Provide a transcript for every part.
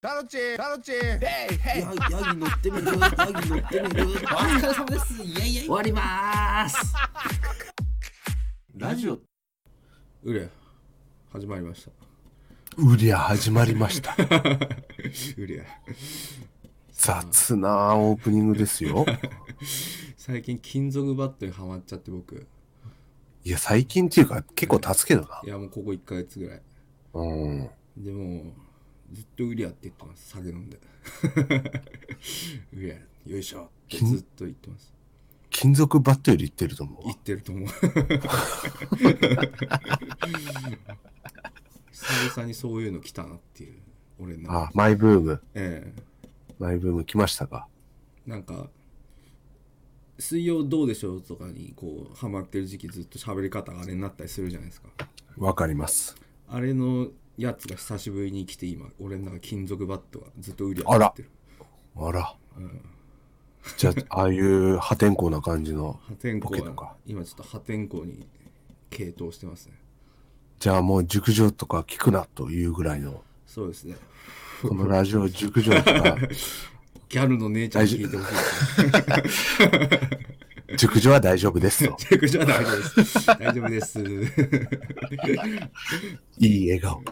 タロチタロチ。ヘイヘイヤヤギ乗ってみる？ヤギ乗ってみる？お疲れ様です。イエイイエイ。終わりまーす。ラジオ。うれ始まりました。うりゃ始まりました。うりゃ。雑なオープニングですよ。最近金属バットにはまっちゃって僕。いや最近っていうか結構経つけどな。いやもうここ1ヶ月ぐらい。うん。でもずっとうりゃって言ってます酒飲んで。うりゃよいしょってずっと言ってます。金属バットより言ってると思う言ってると思う。久々にそういうの来たなっていう俺の。あマイブーム。ええ。マイブーム来ましたか？なんか水曜どうでしょうとかにこうハマってる時期ずっと喋り方があれになったりするじゃないですか。わかります。あれのやつが久しぶりに来て今俺の中金属バットがずっと売り上あら。がってる。あら、じゃあああいう破天荒な感じの破天荒ボケとか。は今ちょっと破天荒に傾倒してますね。じゃあもう熟女とか聞くなというぐらいの。そうですね。このラジオ熟女とか。ギャルの姉ちゃんに聞いてほしい 熟女は大丈夫ですと。チェックじゃ大丈夫です。大丈夫です。いい笑顔。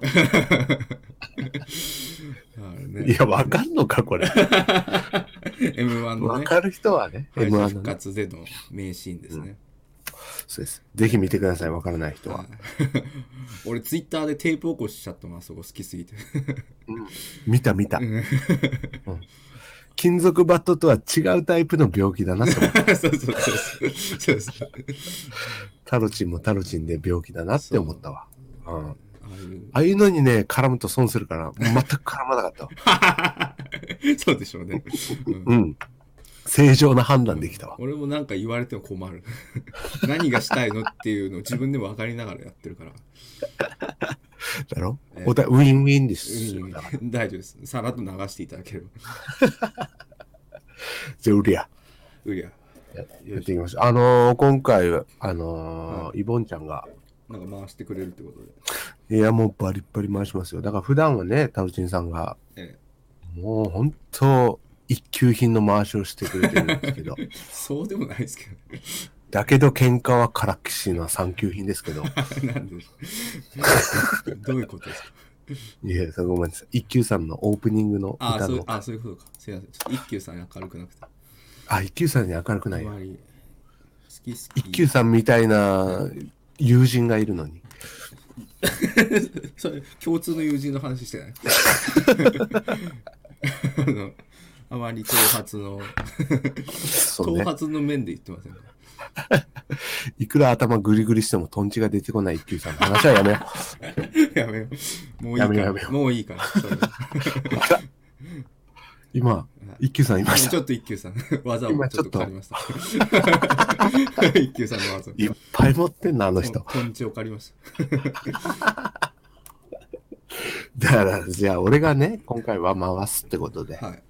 ね。いやわかんのかこれ。M1 のね。わかる人はね敗 M1 者のね。復活での名シーンですね、そうです。ぜひ見てくださいわからない人は。俺ツイッターでテープ起こしちゃったもんあそこ好きすぎて。見た見た、うん金属バットとは違うタイプの病気だなと思った。そうそうそうそう。そうタロチンもタロチンで病気だなって思ったわ。う。んああいう。ああいうのにね絡むと損するから全く絡まなかったわ。そうでしょうね、うん。うん正常な判断できたわ。俺もなんか言われても困る。何がしたいのっていうのを自分でも分かりながらやってるから、だろ、ええ。お互いウィンウィンです。よ、うんだから大丈夫です。さらっと流していただければ。じゃあウリア。うりゃやっていきましょう。あのー今回はあのーイボンちゃんが。なんか回してくれるってことで。いやもうバリッバリ回しますよ。だから普段はねタロチンさんが。え。もう本当一級品の回しをしてくれてるんですけど。え そうでもないですけどだけど喧嘩はからっきしな三級品ですけど。なんで？どういうことですか？いやそごめんなさい。一級さんのオープニングのああそう歌のあそういうことか。すいません。ちょっと一休さん明るくなくて。あ一級さんに明るくない一級さんみたいな友人がいるのに。それ共通の友人の話してない？あのあまり頭髪の。そうね。頭髪の面で言ってませんか？いくら頭グリグリしてもトンチが出てこない一級さんの話は やめよう。やめよう。もういいから。やめようやめよう。もういいから。それ今一級さんいました？ちょっと一休さん。技をちょっ今ちょっと。と借りました。一休さんの技いっぱい持ってんなあの人。トンチを借りました。だからじゃあ俺がね今回は回すってことで。はい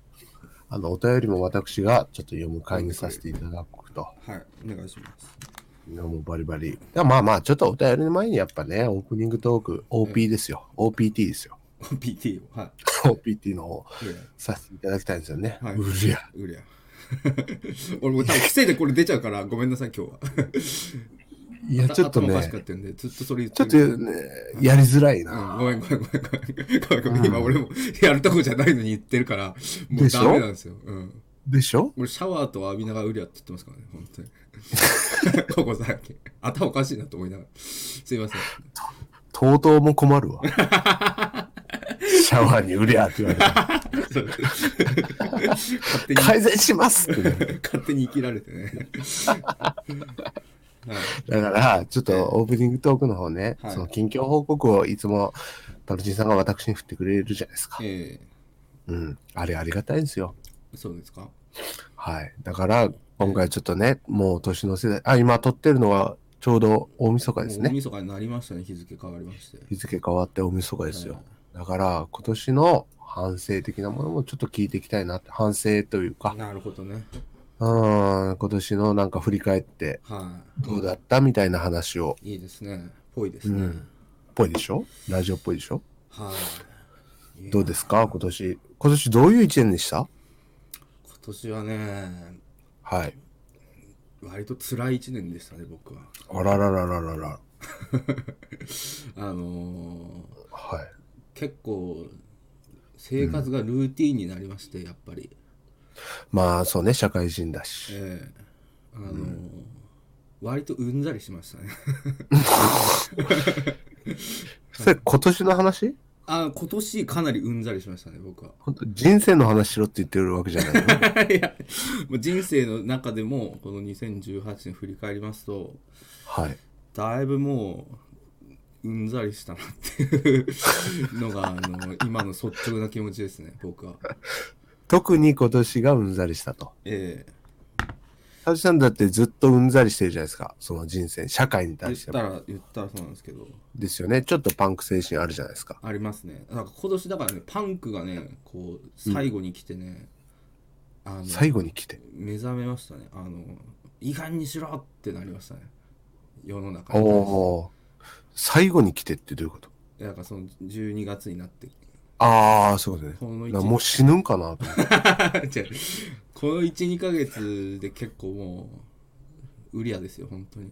あのお便りも私がちょっと読む会にさせていただくとはいお願いしますいやもうバリバリ。まあまあ、ちょっとお便りの前にやっぱね、オープニングトーク、OP ですよ。OPT ですよ。PT をはい OPT の方させていただきたいんですよね。はいうりゃ。うりゃ 俺も多分癖でこれ出ちゃうからごめんなさい今日はいや、ちょっと頭おかしかね、ったんでずっとそれ言っちょっとるね、やりづらいうん、な。ごめんごめんごめんごめん。ごめんごめん。今俺もやるとこじゃないのに言ってるからもうダメなんですよ、うん、でしょ？俺シャワーと浴びながらうりゃって言ってますからね本当に。ここさっき頭おかしいなと思いながら。すいません。とうとうも困るわ。シャワーにうりゃって言われて、改善しますってね。勝手に生きられてね、はい、だから、ちょっとオープニングトークの方ね、はいその近況報告をいつも、タルチンさんが私に振ってくれるじゃないですか。えうん。あれありがたいんですよ。ー、そうですか？はい。だから、今回ちょっとね、もう年の世代、あ、今撮ってるのはちょうど大晦日ですもう大ね。晦日になりましたね日付変わりまして日付変わって大晦日ですよはい。だから、今年の反省的なものもちょっと聞いていきたいなって、反省というか、なるほどねうん、今年のなんか振り返ってはどうだったみたいな話を、いいいですね。ぽいですね、うん。ぽいでしょ？ラジオっぽいでしょ？はい。どうですか？今年。今年どういう一年でした？今年はねはい。割と辛い一年でしたね僕は。あらららららら。あのーはい。結構生活がルーティンになりまして、やっぱりまあ、そうね、社会人だし。ええ。あのー割とうんざりしましたね。それ今年の話？あ今年かなりうんざりしましたね僕は。本当人生の話しろって言ってるわけじゃないの？いやもう人生の中でもこの2018年振り返りますとはい。だいぶもううんざりしたなっていうのがあの今の率直な気持ちですね僕は特に今年がうんざりしたと。ええサジさんだってずっとうんざりしてるじゃないですか。その人生、社会に言っ対しても。たら言ったらそうなんですけどですよね。ちょっとパンク精神あるじゃないですか。ありますねなんか今年だからねパンクがねこう最後に来てね、あの最後に来て。目覚めましたねあの違反にしろってなりましたね世の中おに対しておー。最後に来てってどういうこと？だからその12月になってああ、そういうことね。この一だからもう死ぬんかなと思って。違うこの12ヶ月で結構もうウリアですよ本当に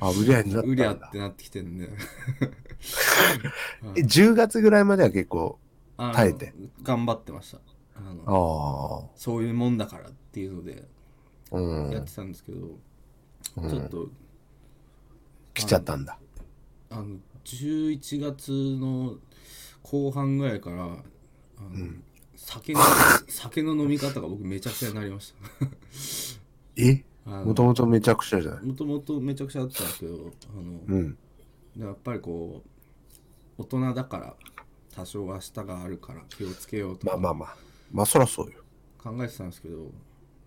あ、売り合いになったウリアんだっ。てなってきてるんでえ、10月ぐらいまでは結構、あの耐えて頑張ってましたああのあ、そういうもんだからっていうのでうん。やってたんですけど、うんちょっと来ちゃったんだ。あの11月の後半ぐらいからあの、酒の 酒の飲み方が僕めちゃくちゃになりました え？もともとめちゃくちゃじゃない？もともとめちゃくちゃあったんですけどあの、うん。やっぱりこう大人だから多少明日があるから気をつけようとかまあまあまあ。まあそらそうよ。考えてたんですけど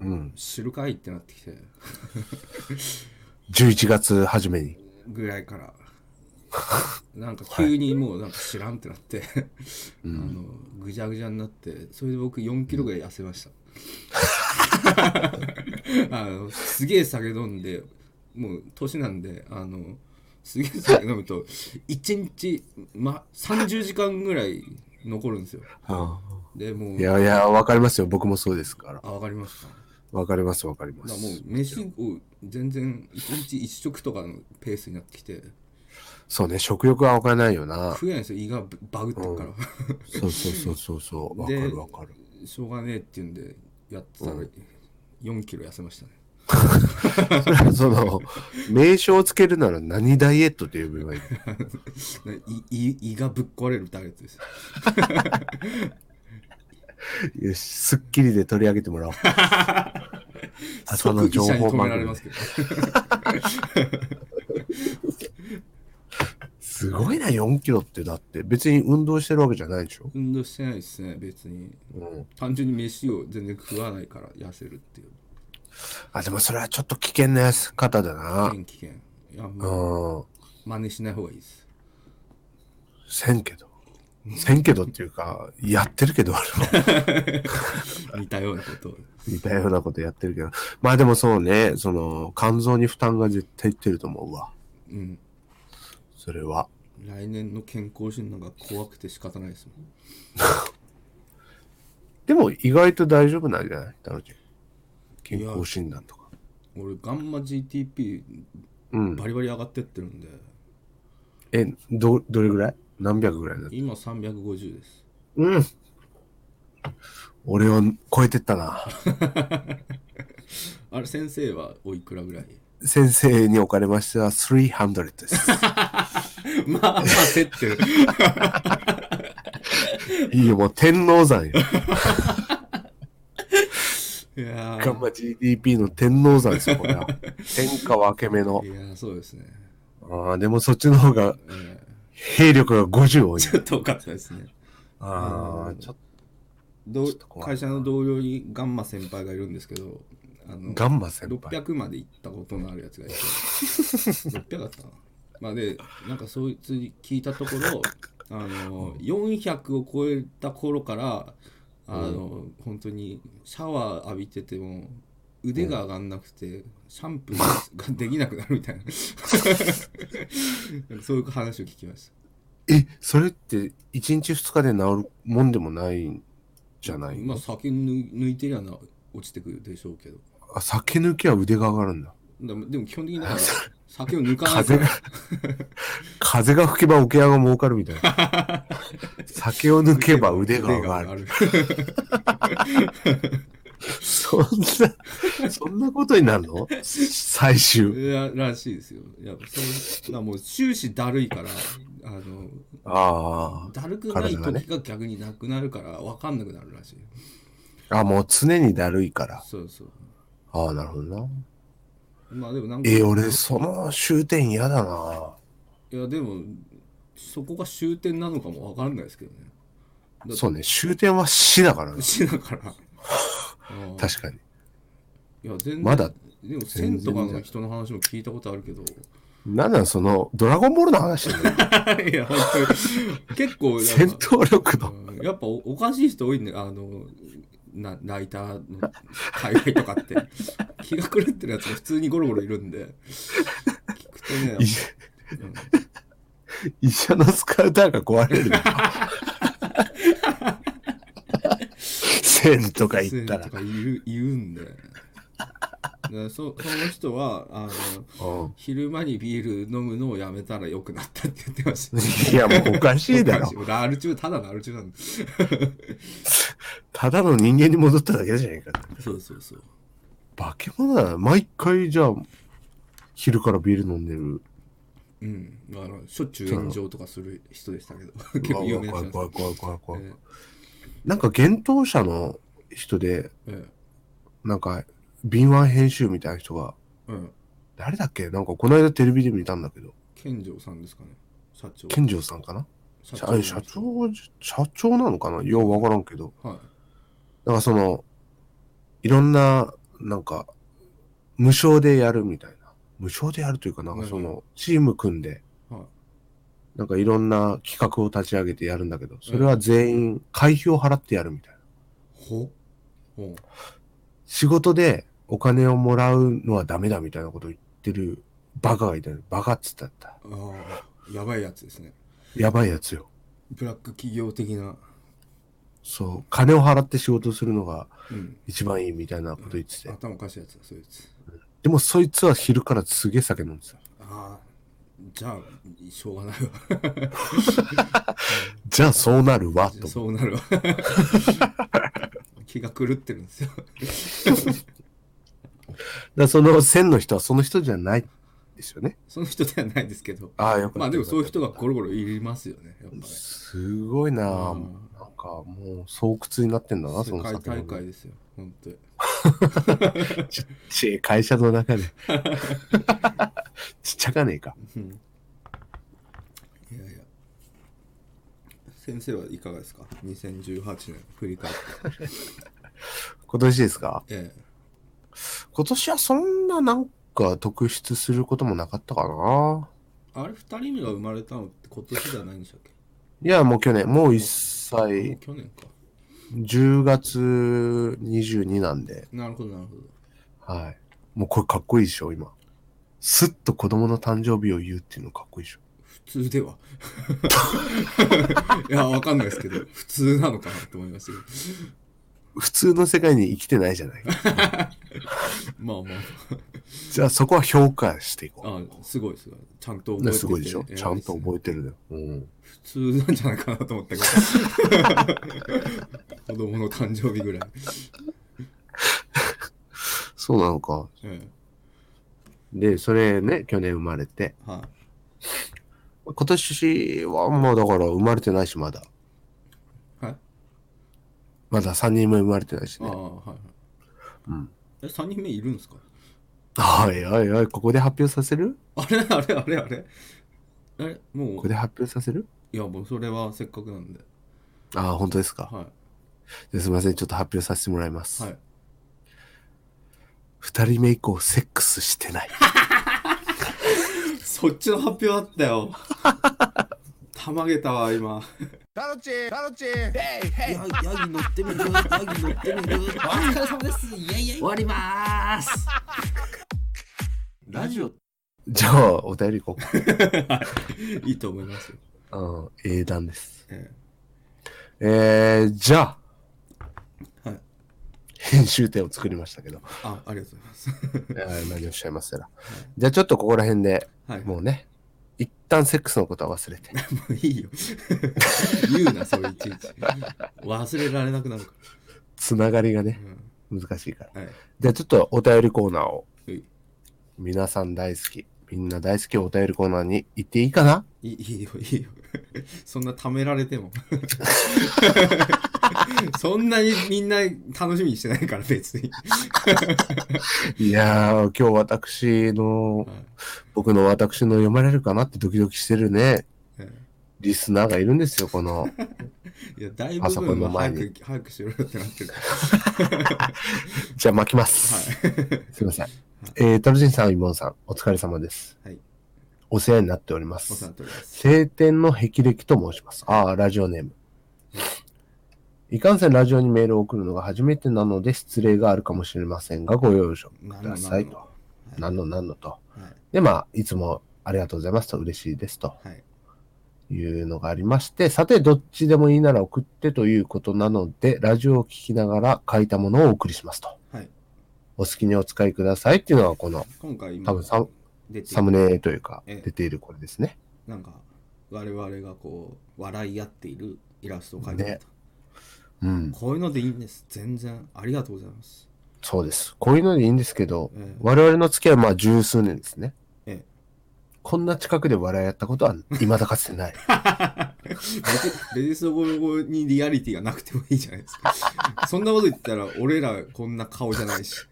うん。知るかいってなってきて 11月初めに。ぐらいから なんか急にもうなんか知らんってなって、あのぐじゃぐじゃになって。それで僕4キロぐらい痩せました。あのすげえ酒飲んでもう年なんであのすげえ酒飲むと1日、ま、30時間ぐらい残るんですよ。あでもう。いやいや、わかりますよ。僕もそうですから。あわかりますか。わかりますわかりまだからもうす。飯を全然1日1食とかのペースになってきてそうね、食欲はわからないよな。食えないんですよ。胃がバグってるから、そうそうそうそうそう。わかでるわかる。しょうがねえっていうんでやってたら4キロ痩せましたね。その、名称をつけるなら何ダイエットって呼べばいいね 胃がぶっ壊れるダイエットですよ。し、スッキリで取り上げてもらおう。朝の情報番組ますごいな、4キロってだって。別に運動してるわけじゃないでしょ？運動してないですね別にうん。単純に飯を全然食わないから痩せるっていうあ、でもそれはちょっと危険なやつ方だな。危険危険いやもううん。真似しない方がいいですせんけど。せんけどっていうか、やってるけど、似たようなことを似たようなことやってるけど。まあでもそうね、その、肝臓に負担が絶対いってると思うわ。うんそれは。来年の健康診断が怖くて仕方ないですもん でも意外と大丈夫なんじゃない？タロチン健康診断とか。俺ガンマ GTP うん。バリバリ上がってってるんでえ、ど、どれぐらい？何百ぐらいだ今350ですうん。俺を超えてったな。あれ先生はおいくらぐらい？先生におかれましては300です。まあまあ競ってるいいよ、もう天王山よ。いやガンマ GDP の天王山ですよ、これは。天下分け目のー。いやーそうですね、ああ、でもそっちの方がえ兵力が50多い。ーちょっと多かったですねああ、ちょっと会社の同僚にガンマ先輩がいるんですけどあのガンマ先輩。600まで行ったことのあるやつがいて。600だったかな。まあでなんかそいつに聞いたところあの400を超えた頃からあの、本当にシャワー浴びてても腕が上がんなくて、シャンプーができなくなるみたいな。そういう話を聞きましえ、それって1日2日で治るもんでもないんじゃないまあ酒抜抜いてりゃな落ちてくるでしょうけどあ、酒抜きは腕が上がるんだ。だでも基本的にだから酒を抜かない風が、風が吹けば桶屋が儲かるみたいな。酒を抜けば腕が上がる。る そんな、そんなことになるの？最終。いやらしいですよいやそもう終始だるいからあのあだるくない時が逆になくなるから分かんなくなるらしいあ。あ、もう常にだるいから。そうそうああ、なるほどな。まあでもなんかえー俺、その終点嫌だな。いやでもそこが終点なのかも分からないですけどねそうね、終点は死だからな。死だから うん確かに。いや全然まだでも線とかの人の話も聞いたことあるけどなんなんその、ドラゴンボールの話。いや本当に結構戦闘力の。うんやっぱおおかしい人多いんだよあのなライターの海外とかって 気が狂ってるやつが普通にゴロゴロいるんで聞くとねやっぱい医者のスカウターが壊れるの。線とか言ったらと。かいる言うんででそその人はあのうん昼間にビール飲むのをやめたら良くなったって言ってましたいや、もうおかしいだろ。俺アル中ただのアル中なんで ただの人間に戻っただけじゃないか。そうそうそう化け物だな。毎回じゃあ、昼からビール飲んでる。うんあのしょっちゅう炎上とかする人でしたけど結構有名な人怖い怖い怖い怖い怖い。えなんか、幻冬者の人で、ええなんか、敏腕編集みたいな人が、えうん。誰だっけ？なんか、この間テレビで見たんだけど、健丈さんですかね。社長。健丈さんかな？社社社長、社長なのかな？ようわからんけど。はい。なんかその、いろんな、なんか、無償でやるみたいな。無償でやるというか、なんかその、チーム組んで、はい。なんかいろんな企画を立ち上げてやるんだけど、それは全員会費を払ってやるみたいな。ほほ仕事でお金をもらうのはダメだみたいなことを言ってるバカがいたの。バカっつったった。ああやばいやつですねやばいやつよ。ブラック企業的なそう、金を払って仕事するのがうん一番いいみたいなこと言ってて。頭おかしいやつだそういつでもそいつは昼からすげえ酒飲んでた。ああじゃあしょうがないわ じゃあそうなるわ、と。そうなるわ 気が狂ってるんですよ だその線の人はその人じゃないですよね。その人ではないですけど。ああ、よか。まあでもそういうよ人がゴロゴロいますよねやっぱすごいな。あうん。なんかもう巣窟になってんだな、そ世界の酒飲んで大会ですよ本当に。ちっ会社の中で。ちっちゃかねえか。うん。いやいや。先生はいかがですか？2018年振り返って。今年ですか？え今年はそんななんか特筆することもなかったかな。えあれ二人目が生まれたのって今年ではないんでしたっけ？いや、もう去年、もう1もう歳、去年か10月22なんで、なるほどなるほどはい。もうこれかっこいいでしょ、今。すっと子供の誕生日を言うっていうのかっこいいでしょ。普通では いやわかんないですけど普通なのかなと思いましたけど普通の世界に生きてないじゃない。まあまじゃあそこは評価していこああすごいすごいちゃんとう。覚えててねすごいでしょ？偉ちゃんと覚えてるね。うん。普通なんじゃないかなと思ったけど 子供の誕生日ぐらい、そうなのか。えで、それね、去年生まれて。えはい今年はもうだから生まれてないし、まだ。はいまだ3人目生まれてないしね。ああはいはい。うん。え3人目いるんですか？おいおいおい、ここで発表させる？あれ？あれ？あれ？あれ？えもう。ここで発表させる？いやもうそれはせっかくなんで。ああ、本当ですか。はですみません、ちょっと発表させてもらいます。いはい。二人目以降、セックスしてない。そっちの発表あったよ。たまげたわ今やヤギ乗ってみるヤギ乗ってみるお疲れ様です。イエイイエイ。終わりまーす。ラジオ。じゃあ、お便り行こう。か。いいと思いますよ。うん、英断です。ええ。ー、じゃあ、はい。編集点を作りましたけど、あありがとうございます。えー何をおっしゃいますやら。じゃあちょっとここら辺ではい。もうね、一旦セックスのことは忘れて。もういいよ。言うなそれいちいち忘れられなくなるかつながりがねら、、難しいから。うん、はい。じゃあちょっとお便りコーナーを、はい。皆さん大好き、みんな大好きお便りコーナーに行っていいかな？いいいいよいいよ。そんな貯められても。そんなにみんな楽しみにしてないから別に、いやー、今日私の、はい。僕の私の読まれるかなってドキドキしてるね、えリスナーがいるんですよ、この。え いや大パソ部分はコンの前に早く早くしろよってなってる じゃあ巻きます。はいすいません。えー、タルジンさん、イモンさん、お疲れ様です。はいお世話になっておりまお世話にすな。っております晴天の霹靂と申します。ああ、ラジオネーム。いかんせんラジオにメールを送るのが初めてなので失礼があるかもしれませんが、ご容赦くださいと。はい何の何のと。はいで、まあ、いつもありがとうございますと嬉しいですとはいいうのがありまして、さて、どっちでもいいなら送ってということなので、ラジオを聞きながら書いたものをお送りしますと。はいお好きにお使いくださいっていうのがこの今回今多分ササムネというかええ出ているこれですね。なんか我々がこう笑い合っているイラストを描いてた、ねうん。こういうのでいいんです全然ありがとうございますそうです。こういうのでいいんですけど、ええ我々の付き合いはまあ十数年ですね。ええこんな近くで笑い合ったことは未だかつてない。別にそこにリアリティがなくてもいいじゃないですかそんなこと言ったら俺らこんな顔じゃないし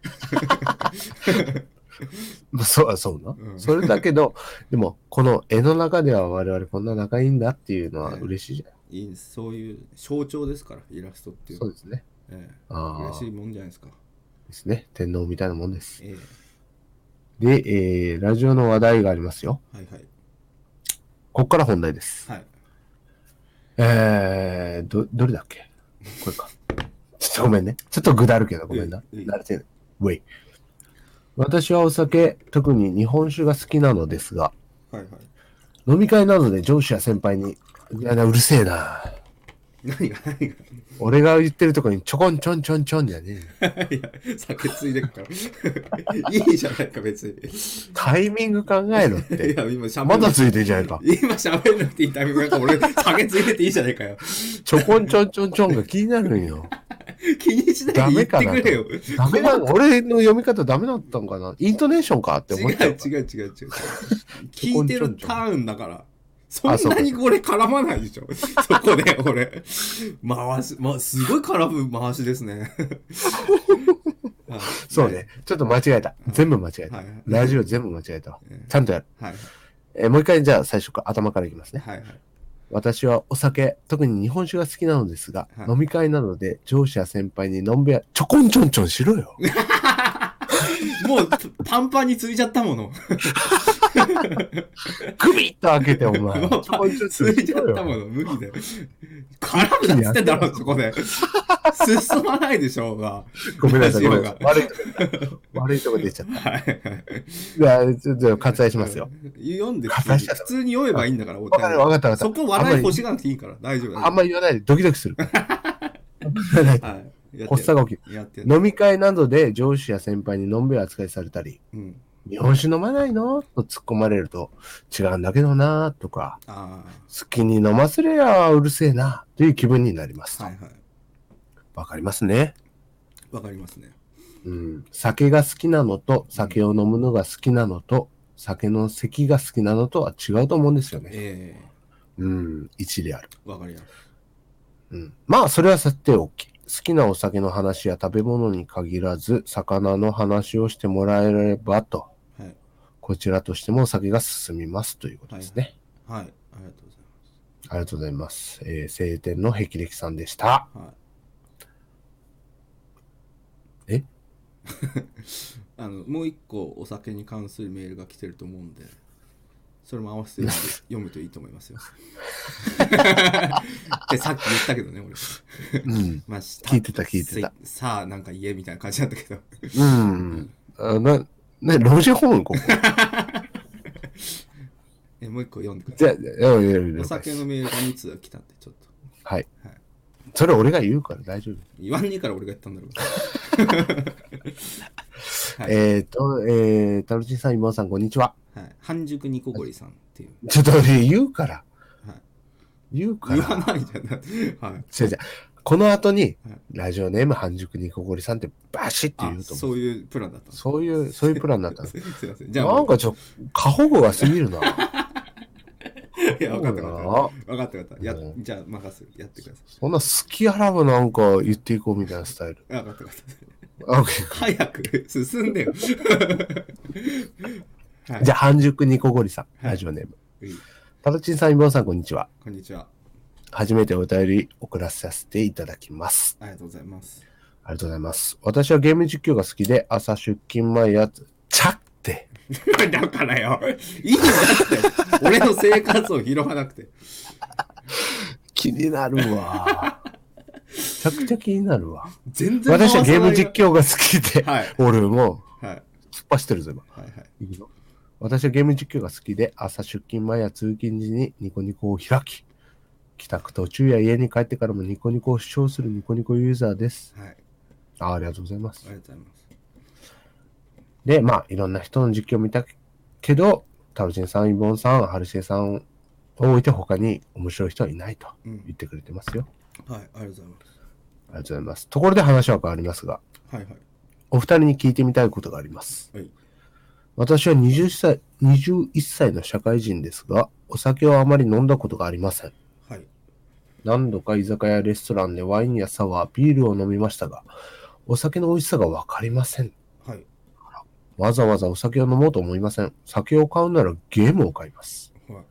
まあそう、そうな。うんそれだけど、でも、この絵の中では我々こんな仲いいんだっていうのは嬉しいじゃない。いそういう象徴ですからイラストっていうのはそうですね。ええしいもんじゃないですかですね。天皇みたいなもんです。えで、えー、ラジオの話題がありますよ。えはいはいこっから本題です。はいえー、ど、どれだっけ？これか。ちょっとごめんね。ちょっとぐだるけどごめんな。慣れてない。ウェイ。私はお酒、特に日本酒が好きなのですが、はいはい飲み会などで上司や先輩に、いやな、うるせえな。何が何が俺が言ってるとこにちょこんちょんちょんちょんじゃねえ。いや、酒ついでっから。いいじゃないか、別に。タイミング考えろっいて。や、今喋る。まだついてんじゃないか。今喋んなくていいタイミングなんか俺、酒ついてていいじゃないかよ。ちょこんちょんちょんちょんが気になるんよ。気にしないで言ってくれよ。ダメなの俺の読み方ダメだったのかなイントネーションかって違う思っちゃう。違う違う違う。聞いてるターンだから。そんなにこれ絡まないでしょ。そこで俺。回し、ま、すごい絡む回しですね。はいそうね。。ちょっと間違えた。全部間違えた。ラジオ全部間違えたわええ。ちゃんとやる。はいえーもう一回じゃあ最初から頭からいきますね。はいはい。私はお酒、特に日本酒が好きなのですが、はい飲み会などで上司や先輩にのんべや、ちょこんちょんちょんしろよ。もうパンパンについちゃったもの。グビッと開けてお前。ついちゃったもよ。の。無理だよ。絡むなっつってんだろ、そこで。進まないでしょうが。ごめんなさい、悪いとこ、悪いとこ出ちゃった。はいはい。いや、ちょっと割愛しますよ。。読んで普通に読めばいいんだから、おわかったわかそった。こ笑い欲しがなくていいから、大丈夫。あんまり言わないでドキドキする。はい。発作が起き。飲み会などで上司や先輩にのんべい扱いされたり、うん。日本酒飲まないの？と突っ込まれると、違うんだけどなとか、あ好きに飲ませりゃうるせえなという気分になります。はいはい。わかりますね。わかりますね。うん。酒が好きなのと、酒を飲むのが好きなのと、酒の席が好きなのとは違うと思うんですよね。えうん。一理ある。えわかります。うん。まあ、それはさておき。好きなお酒の話や食べ物に限らず、魚の話をしてもらえればと、はい。こちらとしてもお酒が進みますということですね。はい。ありがとうございありがとうございます。えー、晴天の霹靂さんでした。ます。はい。え？あの、もう一個お酒に関するメールが来てると思うんで、それも合わせて読 むといいと思いますよ。ってさっき言ったけどね、俺。うん。まあ、聞いてた聞いてたせさあ、なんか言えみたいな感じだったけど。うん。あな、ね、老人ホームここ。えもう一個読んでくだじさい。ゃあ、お酒のメールが2通来たんで、ちょっと。はいはい。それ俺が言うから大丈夫。言わんねえから俺が言ったんだろう。はいえっ、と、えー、タルチンさん、妹さん、こんにちは。はい。半熟ニコゴリさんっていう。ちょっと俺言うから。はい言うから。言わないじゃん。はい。違う違う。この後にはい、ラジオネーム半熟ニコゴリさんってバシッてあ言うと思う。そういうプランだったそういう、そういうプランだったの。すいません。じゃあなんかちょ、過保護が過ぎるな。いや、分かった分かった。分かった分かった。やうじゃあ任せる。やってくださそんな好きあらばなんか言っていこうみたいなスタイル。い。分かった分かった。早く進んでよ。はい。じゃあ、半熟ニコゴリさん、はいラジオネーム。タルチンさん、妹さん、こんにちは。こんにちは。初めてお便り送らさせていただきます。ありがとうございます。ありがとうございます。私はゲーム実況が好きで、朝出勤前やつ、チャって、だからよ。いいんだって。俺の生活を拾わなくて。気になるわ。めちゃくちゃ気になるわ。全然私はゲーム況。実況が好きで、はい俺もはい。突っ走ってるぞ、今。はいはい。私はゲーム実況が好きで、朝出勤前や通勤時にニコニコを開き、帰宅途中や家に帰ってからもニコニコを視聴するニコニコユーザーです。はい。あありがとうございますあ。りがとうございます。で、まあ、いろんな人の実況を見たけど、タルチンさん、イボンさん、ハルシエさんを置いて他に面白い人はいないとうん言ってくれてますよ。はい。ありがとうございます。ありがとうございます。ところで話は変わりますが、はいはい。お二人に聞いてみたいことがあります。はい。私は20歳、21歳の社会人ですが、お酒をあまり飲んだことがありません。はい。何度か居酒屋レストランでワインやサワー、ビールを飲みましたが、お酒の美味しさがわかりません。はい。わざわざお酒を飲もうと思いません。酒を買うならゲームを買います。はい。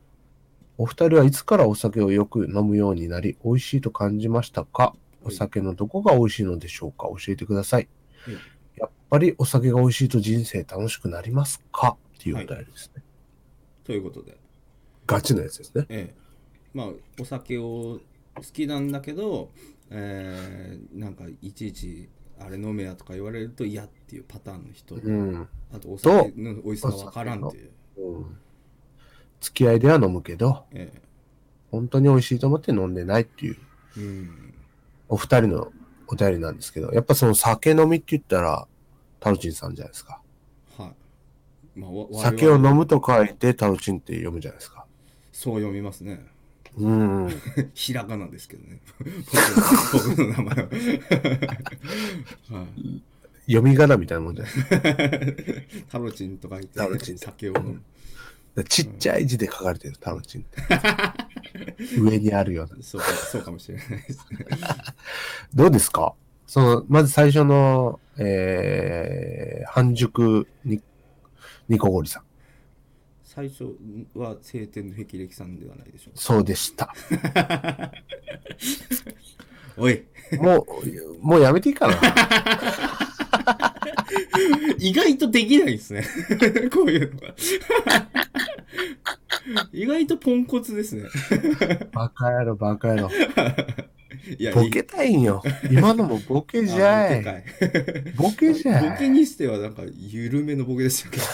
お二人はいつからお酒をよく飲むようになり、美味しいと感じましたか？お酒のどこが美味しいのでしょうか？教えてください。うんやっぱりお酒が美味しいと人生楽しくなりますか？っていうお便りですね。ということで。ガチのやつですね。ええ。まあ、お酒を好きなんだけど、えー、なんかいちいちあれ飲めやとか言われると嫌っていうパターンの人、うん。あとお酒の美味しさがわからんっていう、うん。付き合いでは飲むけど、ええ。本当に美味しいと思って飲んでないっていう。うん、お二人のお便りなんですけど、やっぱその酒飲みって言ったら、タルチンさんじゃないですか。はい、まあ、わ酒を飲むと書いてタルチンって読むじゃないですか。そう読みますねうん。ひらがなですけどね僕の名前は、はい、読み仮名みたいなもんじゃない？タロチンと書いてタロチン酒を飲むちっちゃい字で書かれてる、タルチンって。上にあるような。そうかそうかもしれないですねどうですか？その、まず最初の、えー、半熟に、ニコゴリさん。最初は晴天の霹靂さんではないでしょうかそうでした。おいもう、もうやめていいかな。意外とできないですね。こういうのが。意外とポンコツですね。バカ野郎、バカ野郎。いや、ボケたいんよ。今のもボケいじゃい。いボケじゃい。ボケにしてはなんか緩めのボケでしたけど。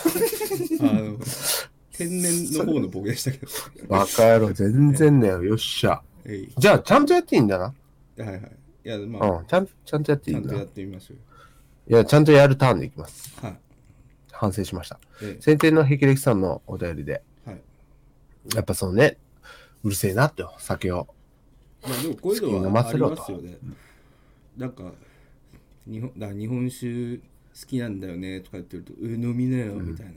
あの、天然の方のボケでしたけど。バカ野郎、全然だよ。よっしゃ。えいじゃあ、ちゃんとやっていいんだな？はいはい。いや、まあ、うん、ちゃんちゃんとやっていいんだ。ちゃんとやいってみましょや、ちゃんとやるターンでいきます。う。はい。反省しました。え先天の霹靂さんのお便りで、えはい。やっぱそのね、うるせえなってよ、酒を。まあでもこういうのはありますよね。なんか、日本だから日本酒好きなんだよねとか言ってると、え飲みなよみたいな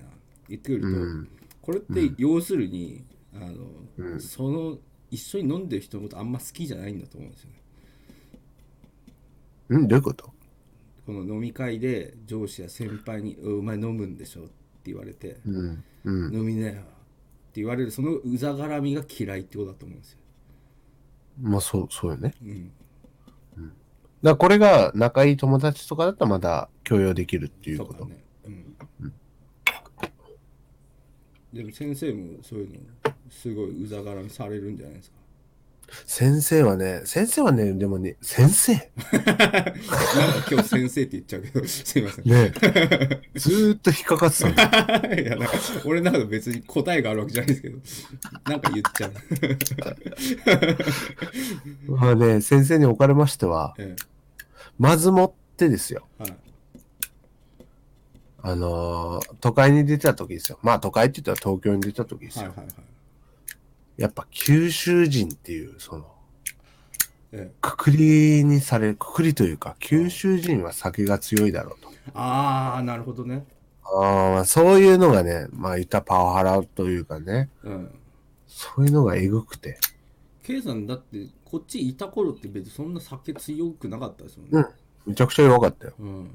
言ってくると、うん。これって要するに、あの、うんその一緒に飲んでる人のことあんま好きじゃないんだと思うんですよね。うん、どういうこと？この飲み会で上司や先輩に「おお前飲むんでしょ」って言われてうん。う「ん。飲みなよ」って言われるそのうざがらみが嫌いってことだと思うんですよ。まあ、そう、そうよね。うん、だからこれが仲いい友達とかだったらまだ許容できるっていうこと。ね。うん。でも先生もそういうのすごいうざがらみされるんじゃないですか？先生はね、先生はね、でもね、先生 なんか今日先生って言っちゃうけど、すいません。ねずーっと引っかかってたん いや、なんか、俺の中で別に答えがあるわけじゃないですけど、なんか言っちゃう。まあね、先生におかれましては、えまずもってですよ。え、はい。あのー都会に出た時ですよ。まあ都会って言ったら東京に出た時ですよ。はいはいはい。やっぱ九州人っていう、その、ええ、くくりにされる、くくりというか、九州人は酒が強いだろうと。ああ、なるほどね。ああ、そういうのがね、まあ言ったらパワハラというかね、うん。そういうのがえぐくて。K さんだって、こっちいた頃って別にそんな酒強くなかったですもんね。うん。めちゃくちゃ弱かったよ。うん。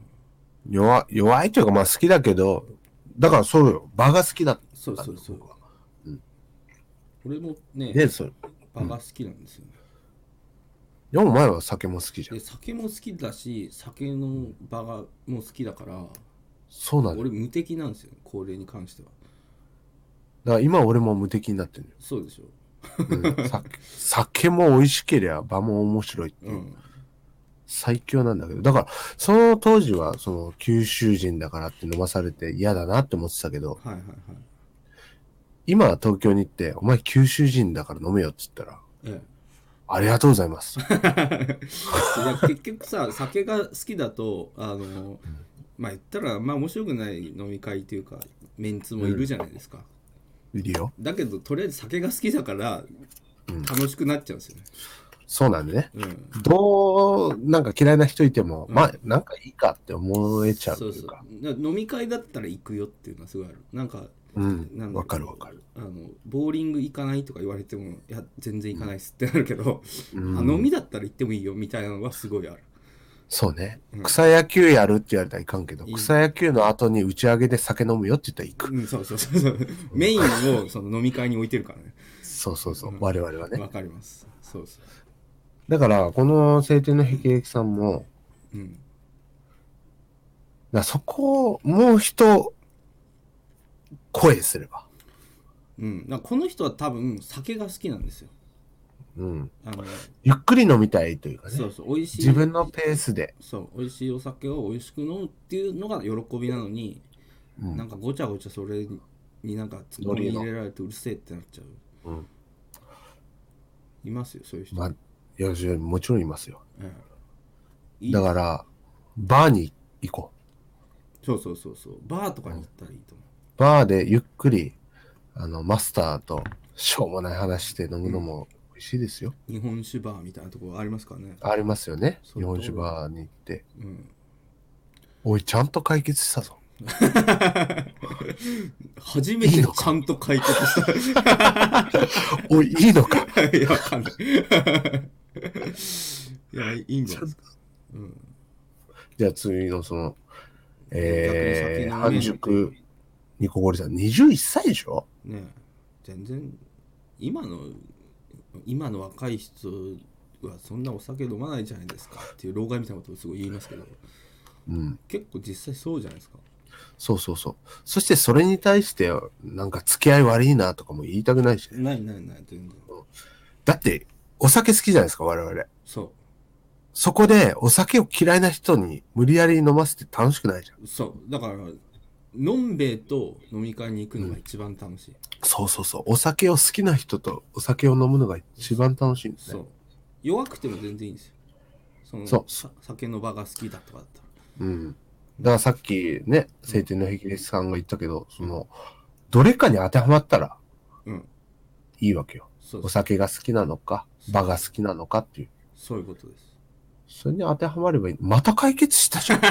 弱、弱いというかまあ好きだけど、だからそうよ。場が好きだった。そうそうそう僕は。俺もね、で、それ。場が好きなんですよね。でもお前は酒も好きじゃんで。酒も好きだし酒の場がもう好きだからそうなんだよ。俺無敵なんですよ高齢に関してはだから今俺も無敵になってるそうでしょのよ、うん酒。酒も美味しければ場も面白いっていうう。ん最強なんだけど。だから、その当時は、その、九州人だからって飲まされて嫌だなって思ってたけど、はいはいはい今は東京に行って、お前九州人だから飲めよって言ったら、えありがとうございます。え いや結局さ酒が好きだとあのまあ言ったらまあ面白くない飲み会っていうかメンツもいるじゃないですか、いるよ。だけどとりあえず酒が好きだからうん楽しくなっちゃうんですよねそうなんでね。うんどう、なんか嫌いな人いても、うんまあ、なんかいいかって思えちゃうとそうそう飲み会だったら行くよっていうのはすごいあるなんかうんなん。かるわかる。あのボーリング行かないとか言われてもいや全然行かないっすってなるけど、うんあ飲みだったら行ってもいいよみたいなのはすごいあるそうねうん。草野球やるって言われたらいかんけど、草野球の後に打ち上げで酒飲むよって言ったら行く。うんそうそうそうそうメインをその飲み会に置いてるからねそうそうそうう。ん我々はね。わかりますそうそうだから、この晴天の霹靂さんも、うんそこをもう一声すれば。うん、だからこの人は多分酒が好きなんですようん。あのゆっくり飲みたいというかね。そうそう美味しい自分のペースで。そう美味しいお酒を美味しく飲むっていうのが喜びなのに、うんなんかごちゃごちゃそれになんか突っ込み入れられてうるせえってなっちゃううん。いますよそういう人、まあ、いや、もちろんいますよ。ええいいだから、バーに行こう。そうそうそうそうバーとかに行ったらいいと思バーでゆっくり、あの、マスターとしょうもない話して飲むのも美味しいですよ。う日本酒バーみたいなところありますからねありますよね。そう日本酒バーに行って。うんおい、ちゃんと解決したぞ。初めてちゃんと解決しおい、いいのか？た いやわかんない いやいいんじゃないですか。うん。じゃあ次のその、えー、半熟ニコゴリさん、21歳でしょ？ねえ。全然今の今の若い人はそんなお酒飲まないじゃないですかっていう老害みたいなことをすごい言いますけど。うん。結構実際そうじゃないですか。そうそうそう。そしてそれに対して、なんか付き合い悪いなとかも言いたくないしね。ないないない全然。だって、お酒好きじゃないですか、我々。そそこで、お酒を嫌いな人に無理やり飲ませて楽しくないじゃん。うそうだからのんべえと飲み会に行くのが一番楽しい、そうそうそう。お酒を好きな人とお酒を飲むのが一番楽しいんですねそう。弱くても全然いいんですよそのそうさ酒の場が好きだとかだったらうん。だからさっきね、晴天の霹靂さんが言ったけど、その、どれかに当てはまったらうんいいわけよ。お酒が好きなのか、場が好きなのかっていう。そういうことです。それに当てはまればいい。また解決したじゃん。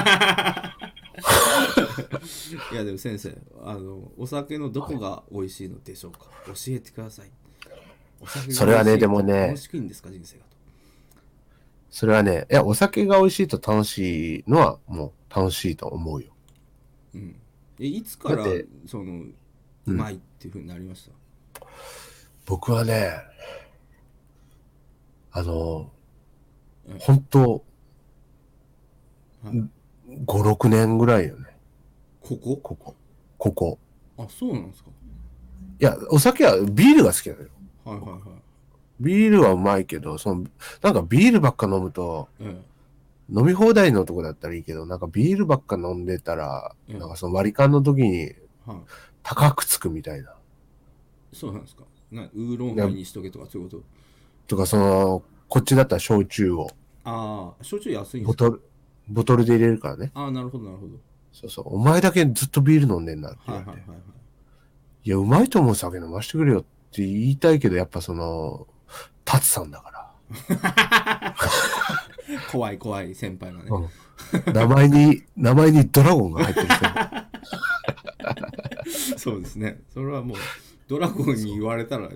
いやでも先生あのお酒のどこが美味しいのでしょうか？教えてください。それはねでもね楽しくいいんですか人生がとそれはね、いや、お酒が美味しいと楽しいのはもう楽しいと思うよ。うん。えいつからそのうまいっていうふうになりました、僕はね、あのうん、本当はい5、6年ぐらいよね。ここ？ここ。ここ。あそうなんですか？いや、お酒はビールが好きなのよ。はいはいはいビールはうまいけど、その、なんかビールばっか飲むと、うん飲み放題のとこだったらいいけど、なんかビールばっか飲んでたら、うんなんかその割り勘の時にはい高くつくみたいな。そうなんですか？なウーロンハイにしとけとかそういうこと？とか、その、こっちだったら焼酎を、ああ焼酎安いんですか？ボトル、ボトルで入れるからね。ああなるほどなるほどそうそう。お前だけずっとビール飲んでんなって言われて。はいはいはいはいいや、うまいと思う酒飲ましてくれよって言いたいけど、やっぱその、タツさんだから。怖い怖い先輩がね、うん名前に、名前にドラゴンが入ってる人。そうですねそれはもうドラゴンに言われたら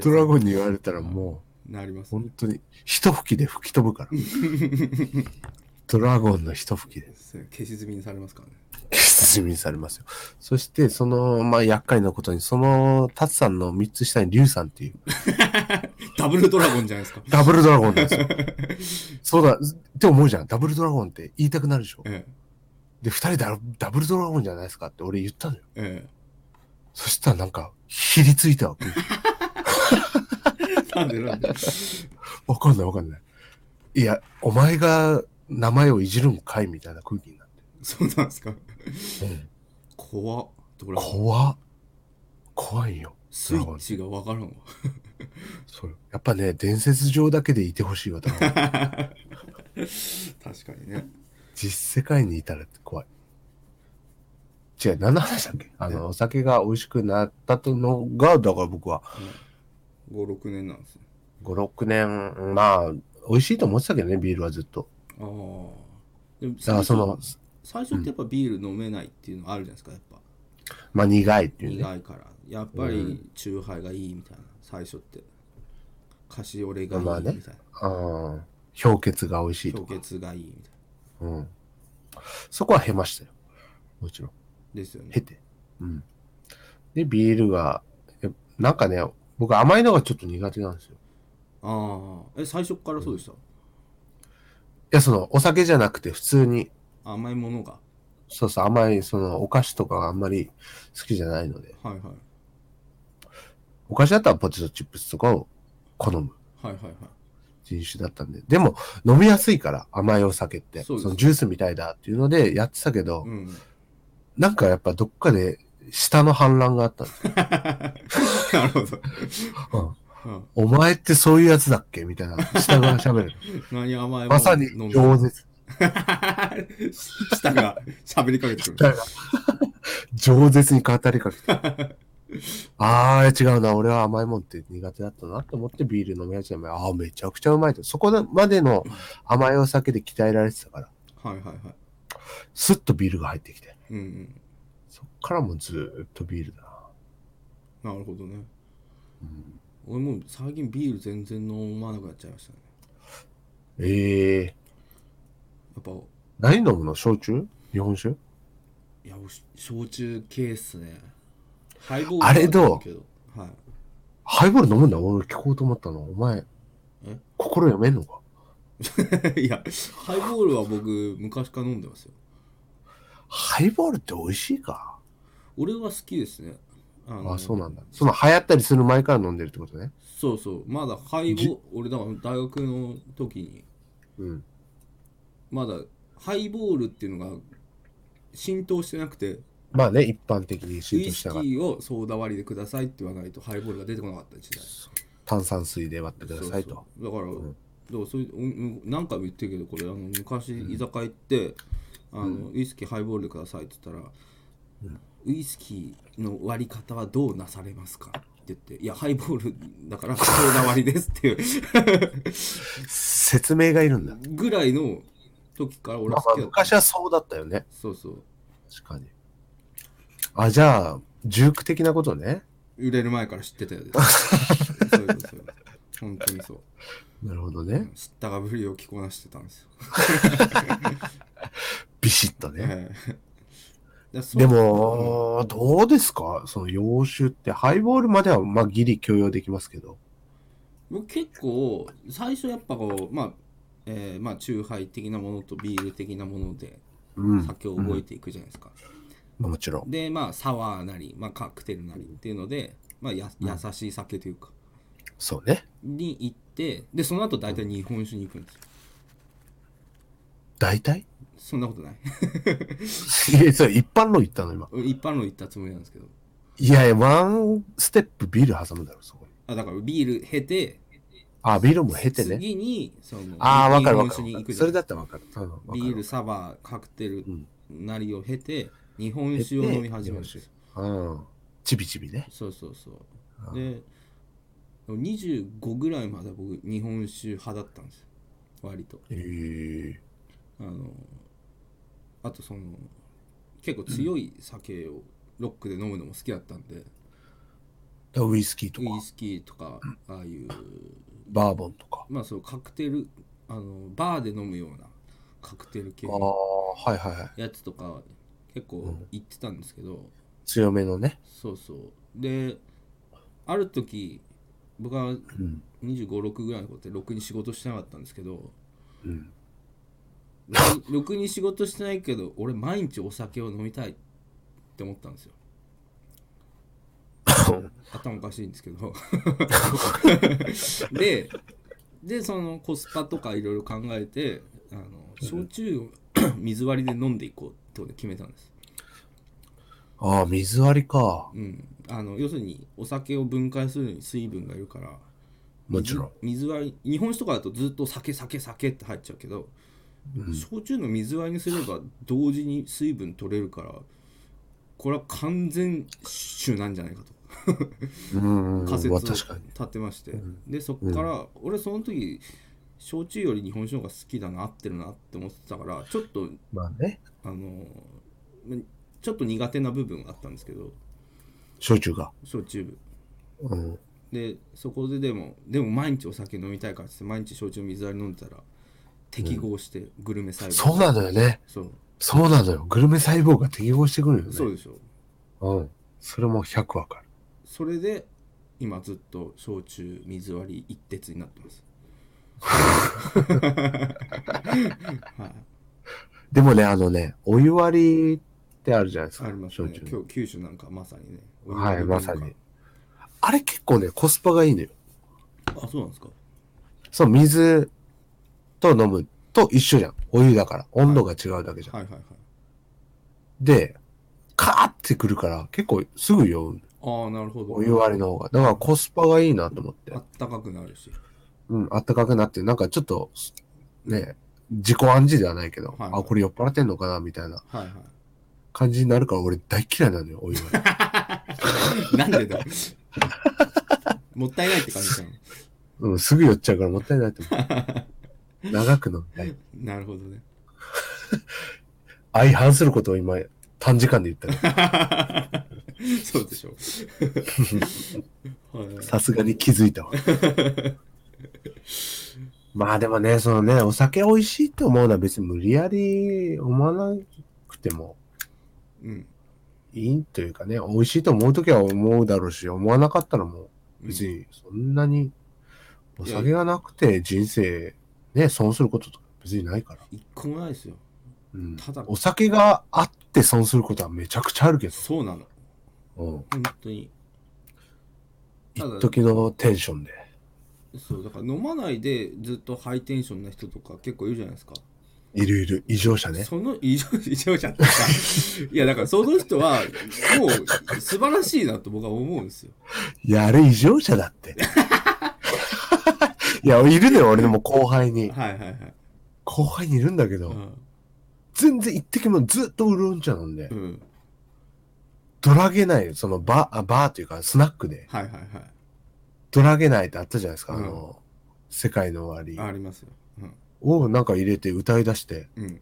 ドラゴンンに言われたらもう、なります本当に、一吹きで吹き飛ぶから。ドラゴンの一吹きで消し済みにされますからね消し済みにされますよ。そして、その、まあ、厄介なことに、その、タツさんの三つ下にリュウさんっていう、ダブルドラゴンじゃないですかダブルドラゴンなんですよ。そうだ、って思うじゃん。ダブルドラゴンって言いたくなるでしょ。えで、二人ダダブルドラゴンじゃないですかって俺言ったのよ。ええそしたらなんか、ひりついたわ。えなんでなんで？わかんないわかんない。いや、お前が名前をいじるんかいみたいな空気になっそうなんですか？て。うん、怖っ怖っ。怖いよ。スイッチがわからんわそうやっぱね、伝説上だけでいてほしいわ。確かにね実世界にいたら怖い。違う、何の話だっけ？あの、お酒が美味しくなったとのが、だから僕は、56年なんですね5、6年、まあ、美味しいと思ってたけどね、ビールはずっと。ああでもだからその、最初ってやっぱビール飲めないっていうのあるじゃないですかやっぱまあ苦いっていうね。苦いからやっぱりチューハイがいいみたいな最初ってカシオレがいいみたいまあねうん。氷結が美味しいなとか。氷結がいいみたいうん。そこは経ましたよ。もちろん。なですよね。経て。うん。で、ビールが、えなんかね、僕甘いのがちょっと苦手なんですよ。ああえ最初からそうでした、いや、その、お酒じゃなくて普通に、甘いものが。そうそう、甘い、その、お菓子とかがあんまり好きじゃないので、はいはい。お菓子だったらポテトチップスとかを好む。はいはいはい。人種だったんで、でも、飲みやすいから、甘いお酒って。そのジュースみたいだっていうのでやってたけど、うんなんかやっぱどっかで下の反乱があったんですよ。なるほど、うんうん、お前ってそういうやつだっけ？みたいな。下が喋る。何甘いまさに饒舌。舌が喋りかけてくる下が饒舌に語りかけて。ああ、違うな。俺は甘いもんって苦手だったなと思ってビール飲み始めああ、めちゃくちゃうまいと。そこまでの甘いお酒で鍛えられてたから、はいはいはいスッとビールが入ってきて。うんうん。そっからもうずーっとビールだな。なるほどね、俺もう最近ビール全然飲まなくなっちゃいましたね。ええやっぱ。何飲むの？焼酎？日本酒？いやし焼酎系っすね。ハイボールあれどう？はい。ハイボール飲むんだ？俺聞こうと思ったの。お前え、心読めんのか？いやハイボールは僕昔から飲んでますよハイボールって美味しいか？俺は好きですねあのあそうなんだ。その流行ったりする前から飲んでるってことね。そうそうまだハイボじール俺だから大学の時にうん。まだハイボールっていうのが浸透してなくてまあね、一般的にウ浸イスキ透したから。ーをソーダ割りでくださいって言わないとハイボールが出てこなかった時代炭酸水で割ってくださいと。そうそうだから、だからそういううんうん何回も言ってるけどこれあの昔居酒屋行って、あのウイスキーハイボールでくださいって言ったら、ウイスキーの割り方はどうなされますか？って言って「いやハイボールだからソーダ割りです」っていう説明がいるんだ。ぐらいの時から俺まあまあは好きだった、昔はそうだったよね。そうそう確かに。あ、じゃあ、ジューク的なことね。売れる前から知ってたよそういうことそう本当にそうなるほどね。知ったかぶりを着こなしてたんですよ、ビシッとね。でも、どうですか？その洋酒って、ハイボールまでは、まあ、ギリ許容できますけど。僕結構最初やっぱこうまあえーまあチューハイ的なものとビール的なものでうん。酒を覚えていくじゃないですか、まあもちろん。でまあサワーなり、まあ、カクテルなりっていうので、まあ、や優しい酒というか、そうね。に行ってでその後大体日本酒に行くんですよ大体？そんなことない。いや、それ一般論言ったの今？一般論言ったつもりなんですけど。いやいや、ワンステップビール挟むだろ、そこに。あだからビール経てあ、ビールも経てね。次にそのああ、わかるわ日かるそれだったらわかる。ビールサバカクテルうんなりを経て日本酒を飲み始めるんですよ。うん。ちびちびね。そうそうそう。で25ぐらいまで僕日本酒派だったんですよ。割と。へえあのあとその結構強い酒をロックで飲むのも好きだったんで、ウイスキーとかウイ、スキーとかああいうバーボンとか。まあそうカクテルあのバーで飲むようなカクテル系ああ、のはいはいはい。やつとか結構行ってたんですけど、強めのね。そうそうである時僕はうん。2 5 6ぐらいの頃ってろくに仕事してなかったんですけどうん。ろくに仕事してないけど俺毎日お酒を飲みたいって思ったんですよ 頭おかしいんですけど ででそのコスパとかいろいろ考えてあの焼酎を 水割りで飲んでいこうってことで決めたんです、ああ、水割りか。うん、あの要するにお酒を分解するのに水分がいるからもちろん。水割り日本酒とかだとずっと酒酒酒って入っちゃうけど、焼酎の水割りにすれば同時に水分取れるからこれは完全酒なんじゃないかと。仮説を。立てまして、でそこから、俺その時焼酎より日本酒の方が好きだな合ってるなって思ってたからちょっとまあね。あのちょっと苦手な部分があったんですけど焼酎が。焼酎部うん。でそこででもでも毎日お酒飲みたいからって毎日焼酎水割り飲んでたら適合してグルメ細胞、そうなのよね。そうそうなのよ。グルメ細胞が適合してくるよね。そうでしょうん。それも100わかる。それで今ずっと焼酎水割り一徹になってますはい でもね、あのね、お湯割りってあるじゃないですか。ありますね今日九州なんかまさにねはい、まさに。あれ結構ね、コスパがいいのよ。あそうなんですかそう、水と飲むと一緒じゃん。お湯だから。温度が違うだけじゃん。はいはいはいで、カーってくるから、結構すぐ酔う。ああなるほどお湯割りの方が。だからコスパがいいなと思ってあ。ったかくなるしうん、あったかくなって、なんかちょっと、ね、自己暗示ではないけど、はいあ、これ酔っ払ってんのかなみたいなはいは感じになるから、俺大嫌いなのよ、お湯割り。い なんでだもったいないって感じじゃん うん、すぐ酔っちゃうからもったいないと思う。長く飲みたい。なるほどね。相反することを今、短時間で言ったら、そうでしょはい はい。さすがに気づいたわ。まあでもね、そのね、お酒美味しいって思うのは別に無理やり思わなくても。うん。いいというかね、美味しいと思うときは思うだろうし、思わなかったらもう別にそんなにお酒がなくて人生ね、損することとか別にないから。一個もないですよ。うん。ただ。お酒があって損することはめちゃくちゃあるけど、そうなの。うん。本当に。一時のテンションで。そうだから飲まないでずっとハイテンションな人とか結構いるじゃないですか。いるいる、異常者ね。その異常 異常者ってさいやだからその人はもう素晴らしいなと僕は思うんですよ。いや、あれ異常者だって。いや、いるのよ、俺でも後輩に。はいはいはい。後輩にいるんだけど、うん。全然一滴もずっとウーロン茶飲んで、うん。ドラゲない、そのバー、あバーというかスナックで、はいはいはい。ドラゲないってあったじゃないですか、うん。あの、世界の終わありますよ。りをなんか入れて歌い出して、うん、うん、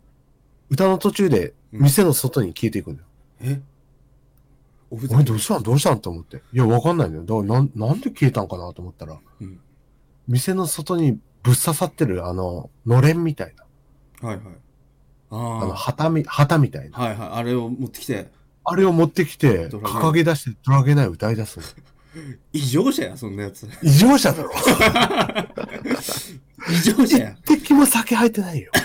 歌の途中で店の外に消えていくんだよ。え？おふどうしたん？どうしたん？と思って。いや、わかんないのよ。だからなん、なんで消えたんかなと思ったら、うん店の外にぶっ刺さってる、あの、のれんみたいな。はいはいああの、あ旗み、旗みたいな。はいはいあれを持ってきてあれを持ってきて、ドラゲ掲げ出してドラゲナイ歌い出すの。異常者やそんなやつ異常者だろ。異常者や一滴も酒入ってないよ。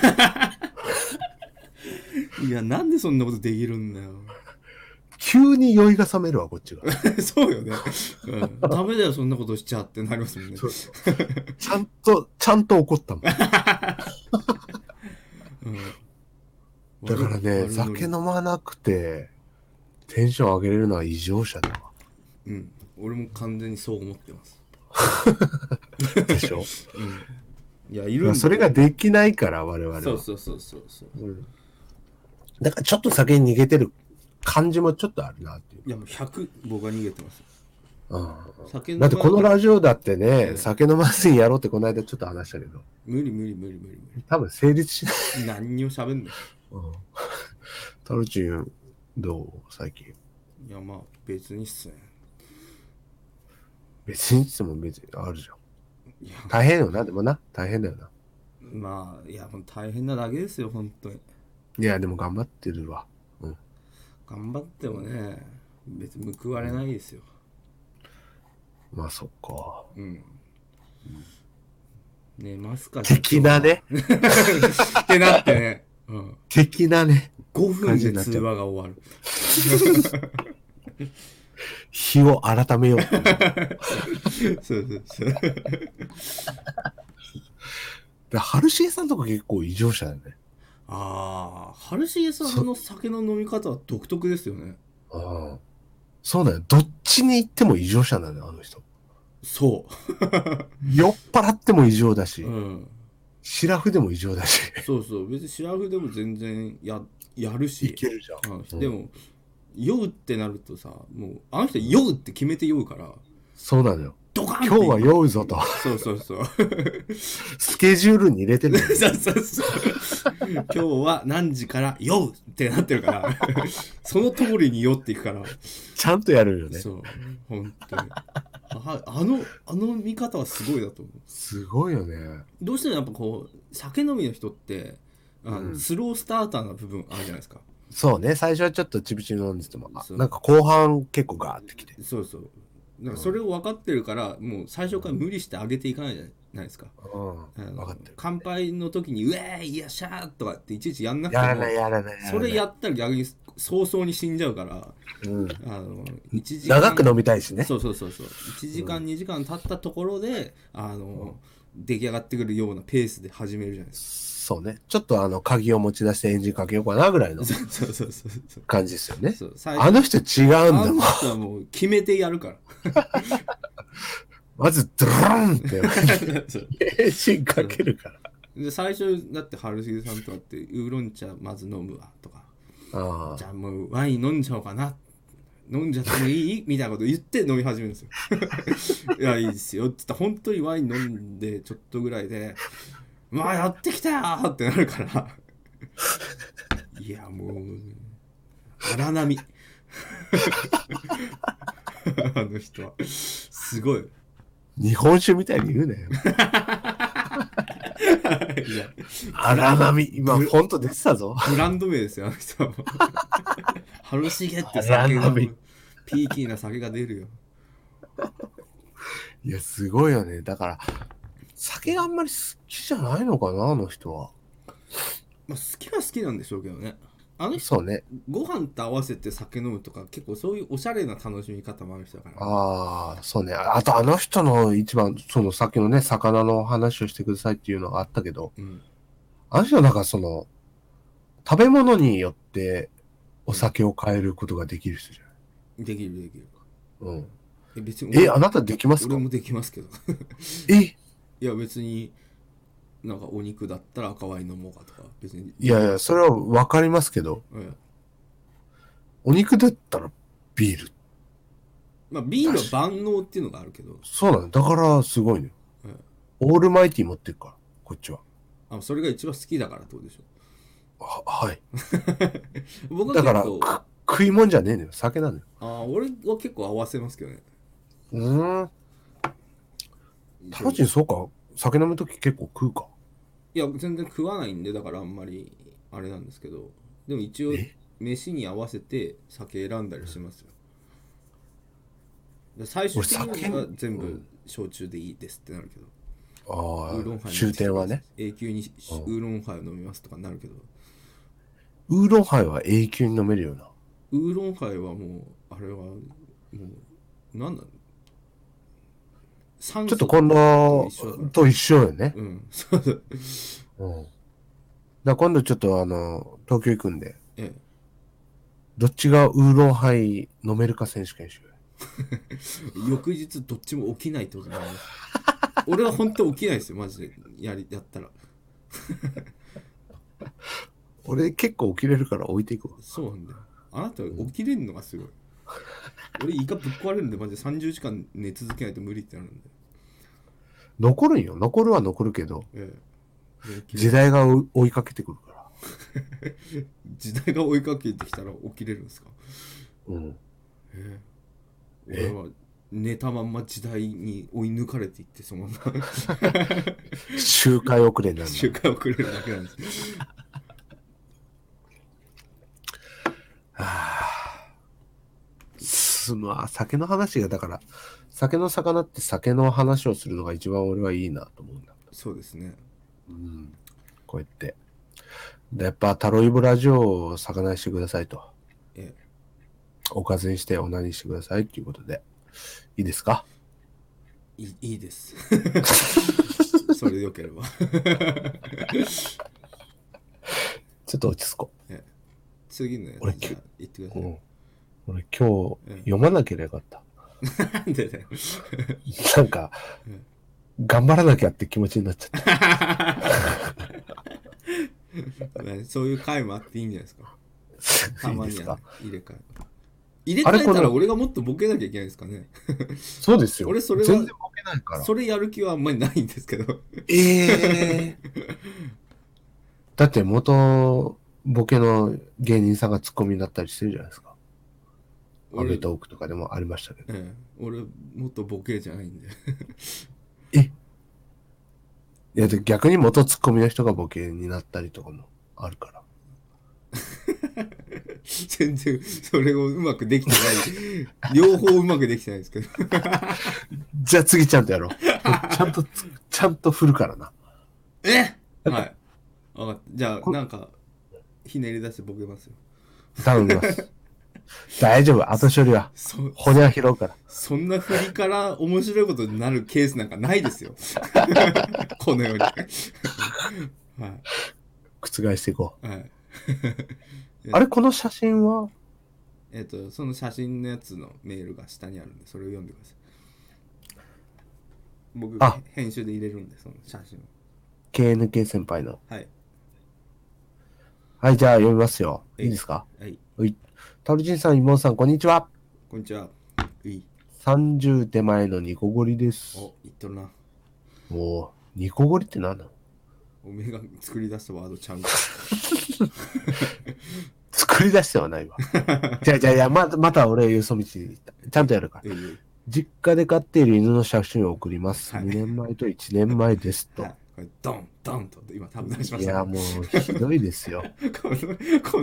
いやなんでそんなことできるんだよ急に酔いが冷めるわ、こっちが。そうよね、うん、ダメだよそんなことしちゃってなりますもんね。そう。ちゃんと、ちゃんと怒ったもん。だうん。からね、酒飲まなくて、テンション上げれるのは異常者だわ。うん。俺も完全にそう思ってます。でしょ？いやいるんだそれができないから、我々は。そうそうそうそうそう。うん。だからちょっと酒に逃げてる感じもちょっとあるなっていう。いやもう100僕は逃げてますうん酒だってこのラジオだってね、うん酒飲まずにやろうってこの間ちょっと話したけど、無理無理無理無理無多分成立しない。理何にも喋んないうんタルチン、どう最近？いやまあ別にっすね別にいつも別にあるじゃん。いや大変よな、でもな。大変だよな。まあいやもう大変なだけですよ本当にいや、でも頑張ってるわ。うん。頑張ってもね別に報われないですよまあそっか。うん寝ますか的なね。ってなってね、うん、的なね。5分で通話が終わる日を改めよう。そうそうそうで、春重さんとか結構異常者だよね。ああ春重さんの酒の飲み方は独特ですよねうん。そうだよ。どっちに行っても異常者なんだよ、あの人。そ酔っ払っても異常だしう、うんシラフでも異常だし。そうそう別にシラフでも全然ややるいしけるじゃん。うんでも酔うってなるとさもうあの人酔うって決めて酔うからそうなのよ。ドカン今日は酔うぞと。そうそうそう スケジュールに入れてる。そうそうそう今日は何時から酔うってなってるから その通りに酔っていくからちゃんとやるよね。そう本当にああのあの見方はすごいだと思うすごいよね。どうしてもやっぱこう酒飲みの人ってあの、うんスロースターターな部分あるじゃないですかそうね。最初はちょっとちびちび飲んでても、なんか後半結構ガーってきて。そうそうだからそれを分かってるからもう最初から無理してあげていかないじゃないですか、うん。分かってる。乾杯の時に「ウェーイよっしゃー!」とかっていちいちやんなくてもやらないやらない。それややったら逆に早々に死んじゃうから。うん。あの1時間長く飲みたいしね。そうそうそうそう1時間、2時間経ったところであの、出来上がってくるようなペースで始めるじゃないですそうね。ちょっとあの、鍵を持ち出してエンジンかけようかなぐらいのかそうそうそう。感じですよね。そう最あの人違うんあだもん。の人はもう決めてやるから。まず、ドローンって、そう。エンジンかけるから。で最初だって春重さんとかってウーロン茶まず飲むわとか。あじゃあもうワイン飲んじゃおうかな。飲んじゃってもいい？みたいなこと言って飲み始めるんですよ。いやいいですよっつったら本当にワイン飲んでちょっとぐらいでまあやってきたよーってなるからいやもう荒波あの人はすごい日本酒みたいに言うなよ。いや荒波、今、フォント出てたぞ。ブランド名ですよ、あの人はもう。春重って酒がピーキーな酒が出るよ。いや、すごいよね。だから、酒があんまり好きじゃないのかな、あの人は。まあ、好きは好きなんでしょうけどね。あの人、そうね。ご飯と合わせて酒飲むとか、結構そういうおしゃれな楽しみ方もある人だから。ああ、そうね。あと、あの人の一番、そのさっきのね、魚の話をしてくださいっていうのがあったけど、うん。あの人はなんかその、食べ物によってお酒を変えることができる人じゃできるできる。ない。うん。え、別にえ、あなたできますか？俺もできますけど。えいや、別に、なんかお肉だったら赤ワイン飲もうかとか、別に。いやいや、それはわかりますけど、うん。お肉だったらビール。まあ、ビールは万能っていうのがあるけど、そうなの。だから、すごいのよ。うんオールマイティ持ってるから、こっちは。あそれが一番好きだからってことでしょ。ははい。僕はだから、食い物じゃねえのよ。酒なのよ。あー俺は結構合わせますけどね。うーん。タロチン、そうか。酒飲むとき結構食うか。いや、全然食わないんで、だからあんまりあれなんですけど、でも一応え、飯に合わせて酒選んだりしますよ。で最終的には全部焼酎でいいですってなるけど、ああ、ウーロンハイ終点はね。。永久にうんウーロンハイを飲みますとかになるけど、ウーロンハイは永久に飲めるよな。ウーロンハイはもうあれはもうなんだ酸ちょっと今度と一緒よね。うん。そう。だうん。だから今度ちょっとあの、東京行くんで、えどっちがウーロンハイ飲めるか選手権しよう 翌日どっちも起きないってことになります俺は本当起きないですよマジで。やりやったら。俺結構起きれるから置いていこう。そうなんだよ。あなた起きれんのがすごい 俺胃がぶっ壊れるんでマジで30時間寝続けないと無理ってなるんで。残るんよ。残るは残るけど、ええ。で時代が追いかけてくるから。時代が追いかけてきたら起きれるんですか？うん。ええ。え？俺は寝たまんま時代に追い抜かれていってそのまま。周回遅れになるんだ周回遅れるだけなんですすまあ、酒の話が、だから、酒の魚って酒の話をするのが一番俺はいいなと思うんだ。そうですねうん。こうやって。でやっぱ、タロイブラジオを魚にしてくださいと。えおかずにしてオナニーしてくださいっていうことで。いいですか？えいいいいです それでよければ ちょっと落ち着こ次のや俺つじゃあ言ってくだう。さい、うん。俺今うん日読まなければよかった。なんでだよなんかうん、頑張らなきゃって気持ちになっちゃった。ねそういう回もあっていいんじゃないですかたまにはですか入れ替え入れ替えたら俺がもっとボケなきゃいけないですかねそうですよ。俺それは全然ボケないから。それやる気はあんまりないんですけどええだって元ボケの芸人さんがツッコミになったりしてるじゃないですか。ア俺ベトークとかでもありましたけど。ええ、俺もっとボケじゃないんで いや、で逆に元ツッコミの人がボケになったりとかもあるから。全然それをうまくできてない 両方うまくできてないですけどじゃあ次ちゃんとやろう。ちゃんとつ、ちゃんと振るからな。え？はい分かったじゃあなんかひねり出してボケますよ頼みます。大丈夫。後処理は。そ骨は拾うから。そんな振りから面白いことになるケースなんかないですよ この世に はい覆していこう。はい あれこの写真は？えっ、とその写真のやつのメールが下にあるんでそれを読んでください僕あ編集で入れるんでその写真を KNK 先輩の。はいはい、じゃあ読みますよ。はいいいですか？はいはい。タルジンさん、妹さん、こんにちは。こんにちは。うい。30手前のニコゴリです。お、言っとるな。もう、ニコゴリって何なのおめえが作り出したワードちゃんか。作り出してはないわ。じゃあじゃあいや、ままた俺、よそ道に行った。ちゃんとやるから。実家で飼っている犬の写真を送ります。はい2年前と1年前ですと。はい。これドン、ドンと今多分出しました、いや、もう、ひどいですよ。この、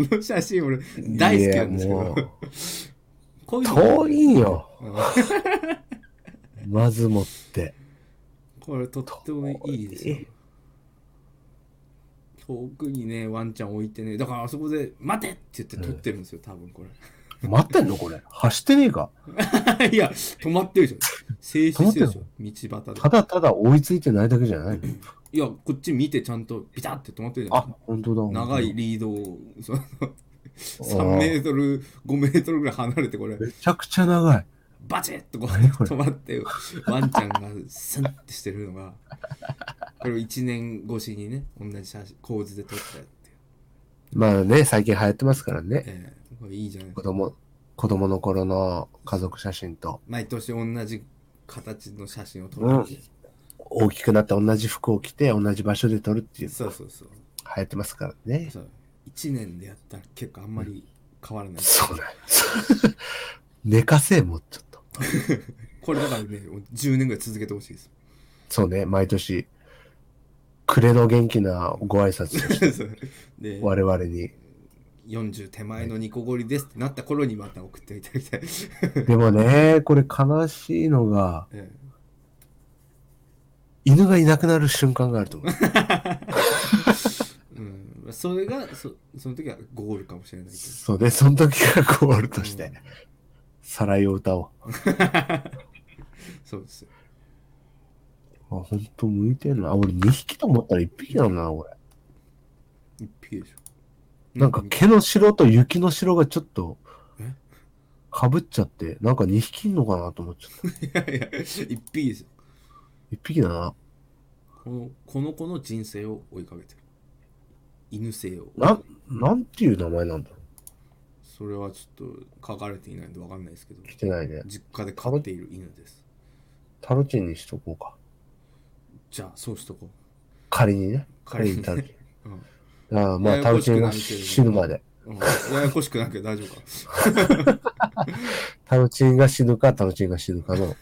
この写真俺大好きなんですけど。こういうの遠いよ。う んまずもって。これとってもいいですよ。遠くにね、ワンちゃん置いてね、だからあそこで待てって言って撮ってるんですよ、多分こ待ってんのこれ？走ってねえか？れ。いや、止まってるでしょ。静止してるでしょ、道端でた。だただ追いついてないだけじゃないの？いや、こっち見てちゃんとビタって止まってるじゃないあ、本当だ。長い。リードを、その3メートル、5メートルぐらい離れてこれ、めちゃくちゃ長い。バチッとこう止まって、ワンちゃんがスンってしてるのが、これを1年越しにね、同じ写真、構図で撮ったって。まあね、最近流行ってますからね。ええこれいいじゃない。子供、子供の頃の家族写真と、毎年同じ形の写真を撮うんるっていう。大きくなって同じ服を着て同じ場所で撮るっていうそうそうそう。流行ってますからね。そう1年でやったら結構あんまり変わらない。そうなんです。寝かせもうちょっと。これだからね、10年ぐらい続けてほしいです。そうね、毎年、暮れの元気なご挨拶をして 我々に。40手前のニコゴリですってなった頃にまた送っていただきたい。でもね、これ悲しいのが、え犬がいなくなる瞬間があると思う。え うん、それがそその時はゴールかもしれないけそうね、その時がゴールとして、さらいを歌おう。ど そうですよあ、ほんと向いてんな。あ俺2匹と思ったら1匹だな、俺。一匹でしょなんか毛の白と雪の白がちょっとえ、かぶっちゃって、なんか2匹いんのかなと思っちゃった。いやいや一匹ですよ1匹だな。このこの子の人生を追いかけてる犬生をなん、なんていう名前なんだろそれはちょっと書かれていないんでわかんないですけどう。来てないね。実家で飼っている犬ですタロチンにしとこうか。じゃあそうしとこ仮にね。仮にタロチン。う、うんああまあ、タロチンが死ぬまで。うん、ややこしくなきゃ大丈夫か タロチンが死ぬか、タロチンが死ぬかの、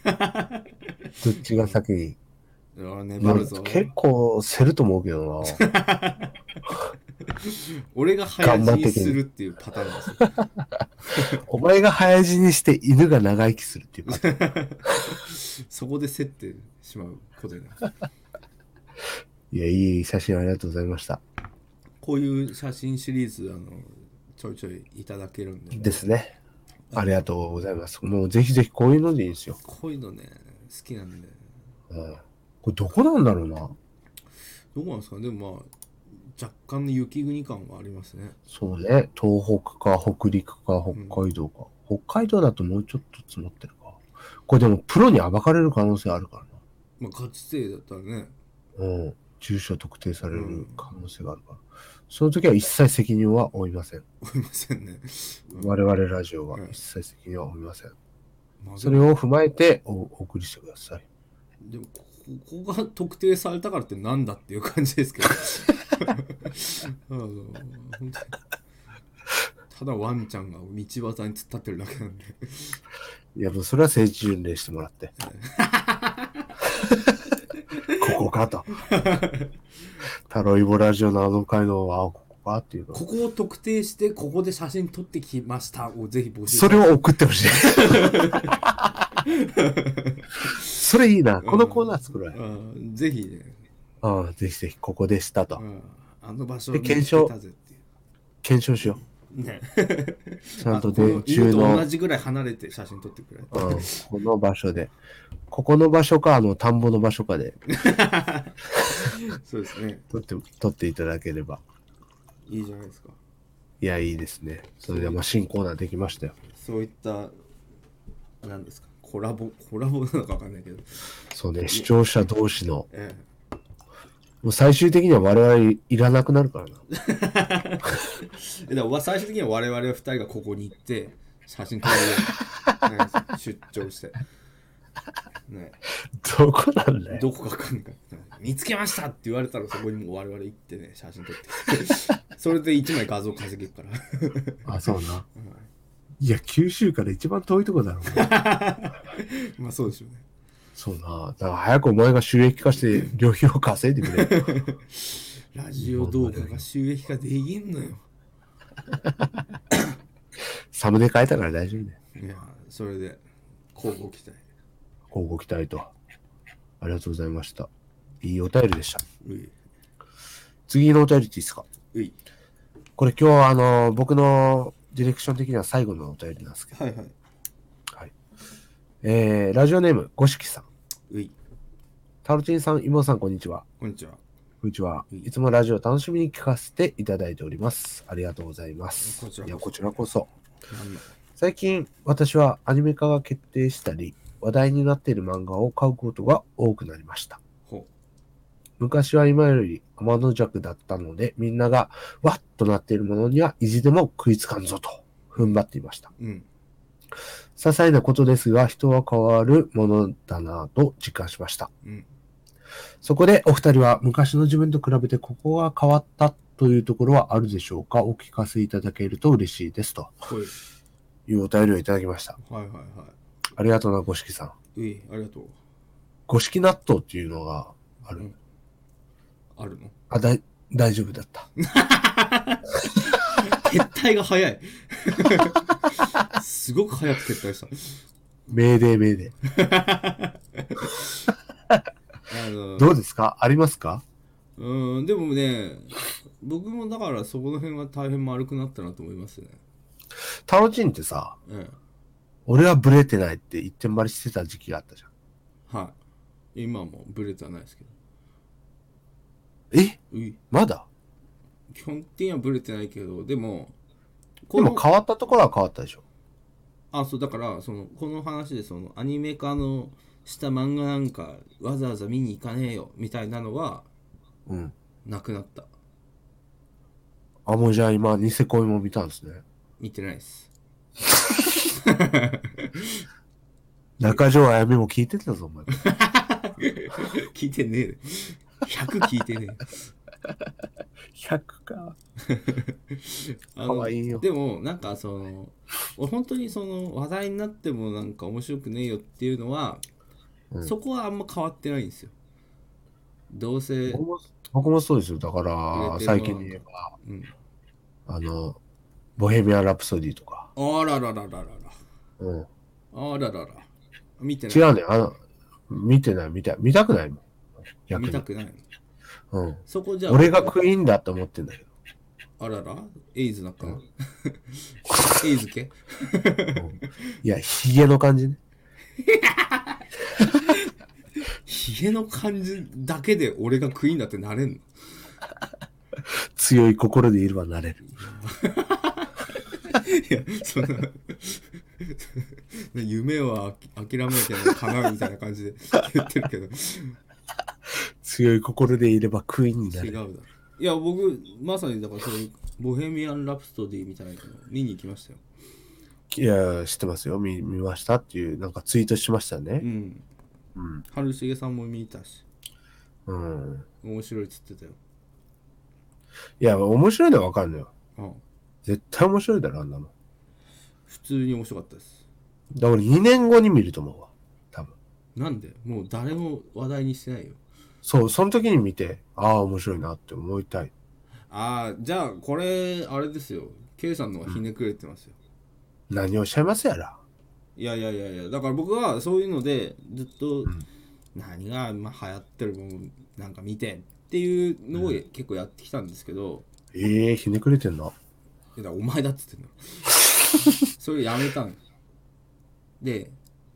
どっちが先に。いや粘るぞ結構、せると思うけどな。俺が早死にするっていうパターンですよお前が早死にして犬が長生きするっていうパターン。そこで競ってしまうことになるいや、いい写真ありがとうございました。こういう写真シリーズあのちょいちょいいただけるんでですね。ありがとうございます。もうぜひぜひこういうのでいいんですよ。こういうのね好きなんでうん。これどこなんだろうな。どうなんですかでもまあ若干の雪国感はありますねそうね。東北か北陸か北海道か。北海道だともうちょっと積もってるか。これでもプロに暴かれる可能性あるからまあ勝ち生だったらねな。うん。住所特定される可能性があるから。その時は一切責任は負いません。思いませんね、うん我々ラジオはうん一切責任は負いません。まあそれを踏まえておお送りしてください。でもここが特定されたからってなんだっていう感じですけどあのただワンちゃんが道端に突っ立ってるだけなんでいや、もうそれは聖地巡礼してもらって。ここかと。タロイボラジオのあの回の、あ、ここかっていうの。ここを特定してここで写真撮ってきましたをぜひ募集それを送ってほしい。それいいな。このコーナー作ろうよ。うんぜひね、うん、ぜひぜひ、ここでしたとう。んあの場所で検証検証しようねう。ちゃんと電柱の、同じぐらい離れて写真撮ってくれうん、この場所で。ここの場所か、あの、田んぼの場所かで そうですね撮って、撮っていただければ。いいじゃないですか。いや、いいですね。それでは、まあ、新コーナーできましたよ。そういった何ですか。コラボコラボなのかわかんないけど。そうね、視聴者同士の、えもう最終的には我々いらなくなるからな。ええだから最終的には我々二人がここに行って写真撮れる出張して。ね。どこなんだよ。どこかわかんない見つけましたって言われたらそこにもう我々行ってね写真撮って それで一枚画像稼げるから あ、そうな。いや、九州から一番遠いとこだろうね。まあそうでしょうねそうな。だから早くお前が収益化して旅費を稼いでくれ。ラジオ動画が収益化できんのよサムネ変えたから大丈夫だよ。いやそれで交互期待こうご期待と。ありがとうございました。いいお便りでした。次のお便りっていいですか？これ今日あの、僕のディレクション的には最後のお便りなんですけど。はいはいえー、ラジオネーム、ごしきさん。タロチンさん、イモさん、こんにちは。こんにちはこんにちは。うんいつもラジオ楽しみに聞かせていただいております。ありがとうございます。こちらこそいや、こちらこそ。最近、私はアニメ化が決定したり、話題になっている漫画を買うことが多くなりました。ほ昔は今より天の弱だったので、みんながわっとなっているものには意地でも食いつかんぞと踏ん張っていました。ううん些細なことですが、人は変わるものだなぁと実感しました。うんそこでお二人は昔の自分と比べてここが変わったというところはあるでしょうか？お聞かせいただけると嬉しいです。とほいいうお便りをいただきました。はいはいはありがとうな、五色さん。い。うい、ありがとう。五色納豆っていうのがある。うんあるの？あ、だい、大丈夫だった。撤退が早い。すごく早く撤退した。命令命令。あのどうですか？ありますか？うん、でもね、僕もだからそこの辺は大変丸くなったなと思いますねタロチンってさ、え俺はブレてないって一点張りしてた時期があったじゃん。えはい今はもうブレてはないですけどえ？まだ？基本的にはブレてないけどでもでも変わったところは変わったでしょ。あそうだからそのこの話でそのアニメ化のした漫画なんかわざわざ見に行かねえよみたいなのはうん。なくなったあ、もうじゃあ今、ニセ恋も見たんですね。見てないです 中条あやめも聞いてたぞ、お前。聞いてねえ100聞いてね100か。え あいいよ。でもなんかその俺本当にその話題になってもなんか面白くねえよっていうのは、うんそこはあんま変わってないんですよどうせ、僕も僕もそうですよ。だか売ら、れてる最近で言えば、うん、あの、ボヘミアン・ラプソディとか。あらららららうん。らあららら見てない違うね。あの、見てない、見たい。見たくないもん。逆に見た。くないのうん。そこじゃあ俺がクイーンだと思ってんだけど。あらら？エイズなったの？エイズ系？いや、ヒゲの感じね。ヒゲの感じだけで俺がクイーンだってなれんの？強い心でいればなれる。いやそんな 夢は諦めても叶うみたいな感じで言ってるけど 強い心でいればクイーンになる。違うだろいや僕まさにだからそういうボヘミアン・ラプソディみたいなの見に行きましたよいや、知ってますよ。見見ましたっていう、なんかツイートしましたうね。んうん。春重さんも見たしうん。面白いっつってたよいや、面白いのはわかんないよ。あ絶対面白いだろ、あんなの。普通に面白かったですだから2年後に見ると思うわ。なんで？もう誰も話題にしてないよ。そう、その時に見て、ああ、面白いなって思いたい。ああじゃあこれあれですよ。K さんの方がひねくれてますよ、何をおっしゃいますやら。いやいやいやいやだから僕はそういうのでずっと何が今流行ってるものなんか見てっていうのを結構やってきたんですけど、ええひねくれてんな。いやだからお前だっつってんの。それやめたの。で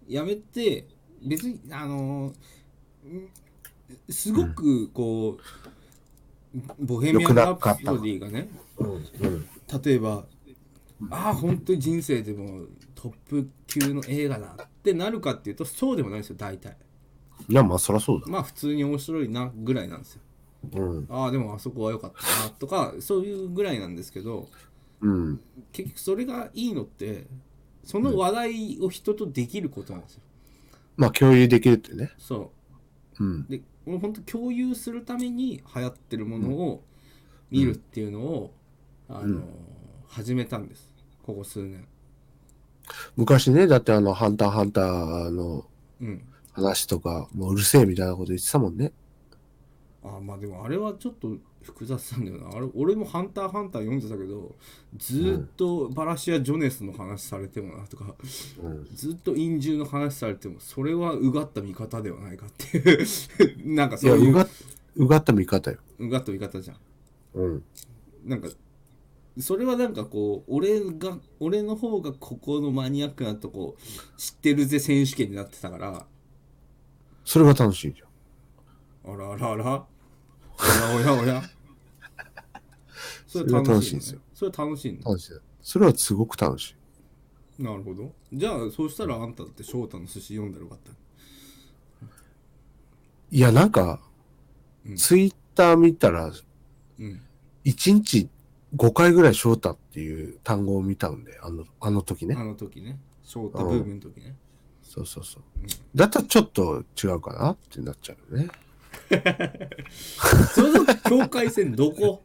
やめて別にあのんすごくこう、ボヘミアン・ラプソディがねうん。うん。例えばああ本当に人生でもトップ級の映画だってなるかっていうとそうでもないんですよ大体いや、まあ、そらそうだ。まあ普通に面白いなぐらいなんですようん。ああでもあそこは良かったなとかそういうぐらいなんですけどうん。結局それがいいのってその話題を人とできることなんですよ、まあ、共有できるってね。そうん。うで俺本当共有するために流行ってるものを見るっていうのを、あの始めたんですここ数年昔ね、だってあの、ハンターハンターのうん話とか、もううるせえみたいなこと言ってたもんね。ああまあでもあれはちょっと複雑なんだよなあれ俺も「ハンターハンター」読んでたけどずーっとバラシア・ジョネスの話されてもなとかうん。ずっと陰獣の話されてもそれはうがった見方ではないかっていう なんかそういううが、うがった見方よ。うがった見方じゃんうん。なんかそれはなんかこう俺が俺の方がここのマニアックなとこ知ってるぜ選手権になってたからそれが楽しいじゃん。あらあらあらおやおやおや。それは楽しいんですよそれ楽しいんだ楽しい。それはすごく楽しい。なるほど。じゃあそうしたらあんただって翔太の寿司読んだらよかったいや、なんか、うん。ツイッター見たら、うん。1日5回ぐらい翔太っていう単語を見たんで、あの、あの時ね。あ。の時ね。翔太ブームの時ね。そうそうそう。だったらちょっと違うかなってなっちゃうよね。その境界線どこ？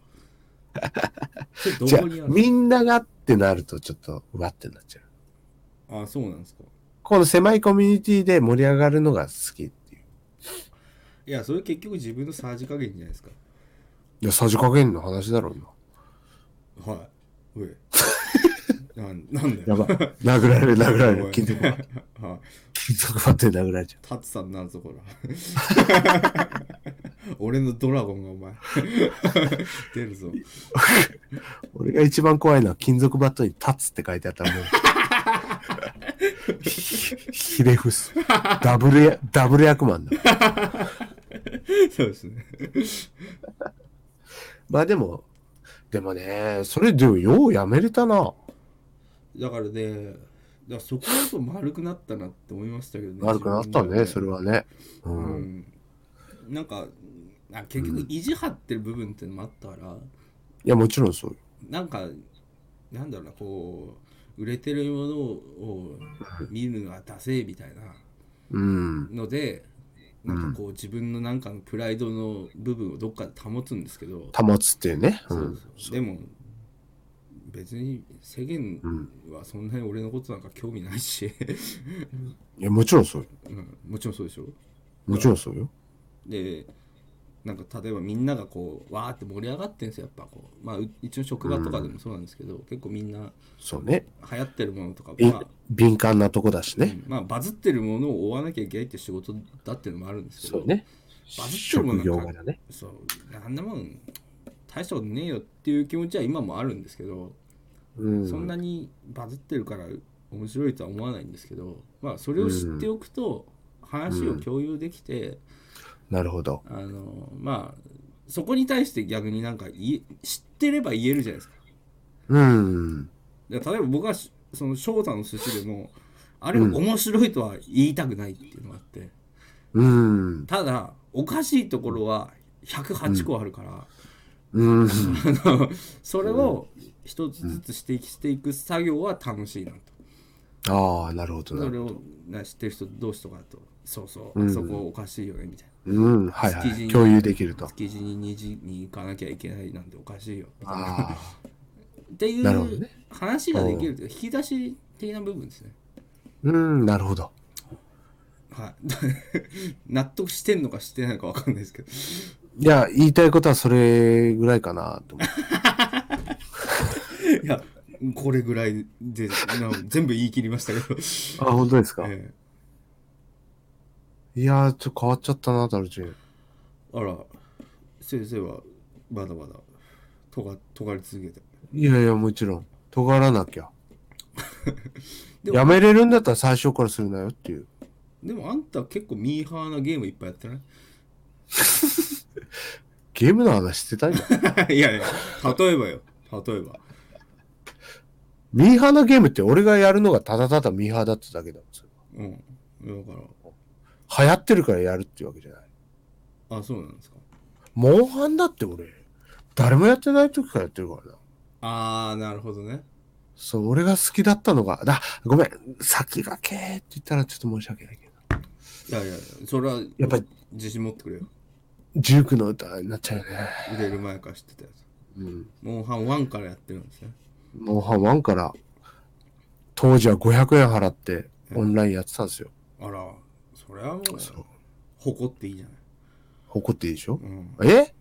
それじゃあどこにあ、る？みんながってなるとちょっとうわってなっちゃう。あそうなんですかこの狭いコミュニティで盛り上がるのが好きっていう。いやそれ結局自分のさじ加減じゃないですかいや、さじ加減の話だろう今。はい。おい。なんなんだやよ。ばい。殴られる、殴られる。金属バット。はい。金属バットで殴られちゃタツさんなんぞほら。俺のドラゴンがお前 出るぞ 俺が一番怖いのは金属バットに立つって書いてあったらもう。ひひれ伏す。ダブルや、ダブル役満だ。そうですねまあでも、でもね、それでもようやめれたな。だからねだそこだと丸くなったなって思いましたけどね悪くなったね、それははね。う。うんんなんかあ結局意地張ってる部分ってのもあったから、いや、もちろんそうよ。なんかなんだろうなこう売れてるものを見るのはダセーみたいなうん。のでなんかこう自分のなんかのプライドの部分をどっかで保つんですけど、保つっていうね。う。そうんそうでも別に世間はそんなに俺のことなんか興味ないし、いや、もちろんそうよ。うん、もちろんそうでしょ？もちろんそうよ。でなんか例えばみんながこうわーって盛り上がってんですよやっぱこうまあう一応職場とかでもそうなんですけど、結構みんなそうね。流行ってるものとか、びまあ敏感なとこだしね。うんまあバズってるものを追わなきゃいけないって仕事だっていうのもあるんですけどそうね。バズってるものなんか柄ね。そうあんなもん大したことねえよっていう気持ちは今もあるんですけど、うん。そんなにバズってるから面白いとは思わないんですけどまあそれを知っておくと話を共有できて、なるほど。あのまあそこに対して逆になんか言え知ってれば言えるじゃないですか。うん。で例えば僕はしその翔太の寿司でもあれ面白いとは言いたくないっていうのがあって、うん。ただおかしいところは108個あるから、うん。あの それを一つずつ指摘していく作業は楽しいなと。ああ、なるほどなそ。れをな知ってる人同士とかだとそうそう、うんあそこおかしいよねみたいな。うん。はいはい。共有できると。築地に2時に行かなきゃいけないなんておかしいよ。っていう話ができるというか引き出し的な部分ですね。うん、なるほど。はい、納得してんのかしてないのか分かんないですけどいや、言いたいことはそれぐらいかなと思って。いやこれぐらいでな全部言い切りましたけど、あ、本当ですか？えいやー、ちょっと変わっちゃったな、タルチン。えあら先生はまだまだとが尖り続けていやいや、もちろん。尖らなきゃ。でもやめれるんだったら最初からするなよっていう。でもあんた結構ミーハーなゲームいっぱいやってない？ゲームの話してたんだ。いやいや例えばよ例えばミーハーなゲームって俺がやるのがただただミーハーだっただけだもんそれうんだから流行ってるからやるっていうわけじゃない。あそうなんですかモンハンだって俺、誰もやってない時からやってるからな。ああなるほどねそう、俺が好きだったのが、だ、ごめん、先駆けって言ったらちょっと申し訳ないけど。いやいやそれはやっぱり自信持ってくれよジュークの歌になっちゃうよね。売れる前から知ってたやつうん。モンハン1からやってるんですねモンハン1から、当時は500円払ってオンラインやってたんですよ。あらそれはもうそう。誇っていいじゃない誇っていいでしょ？うんえ？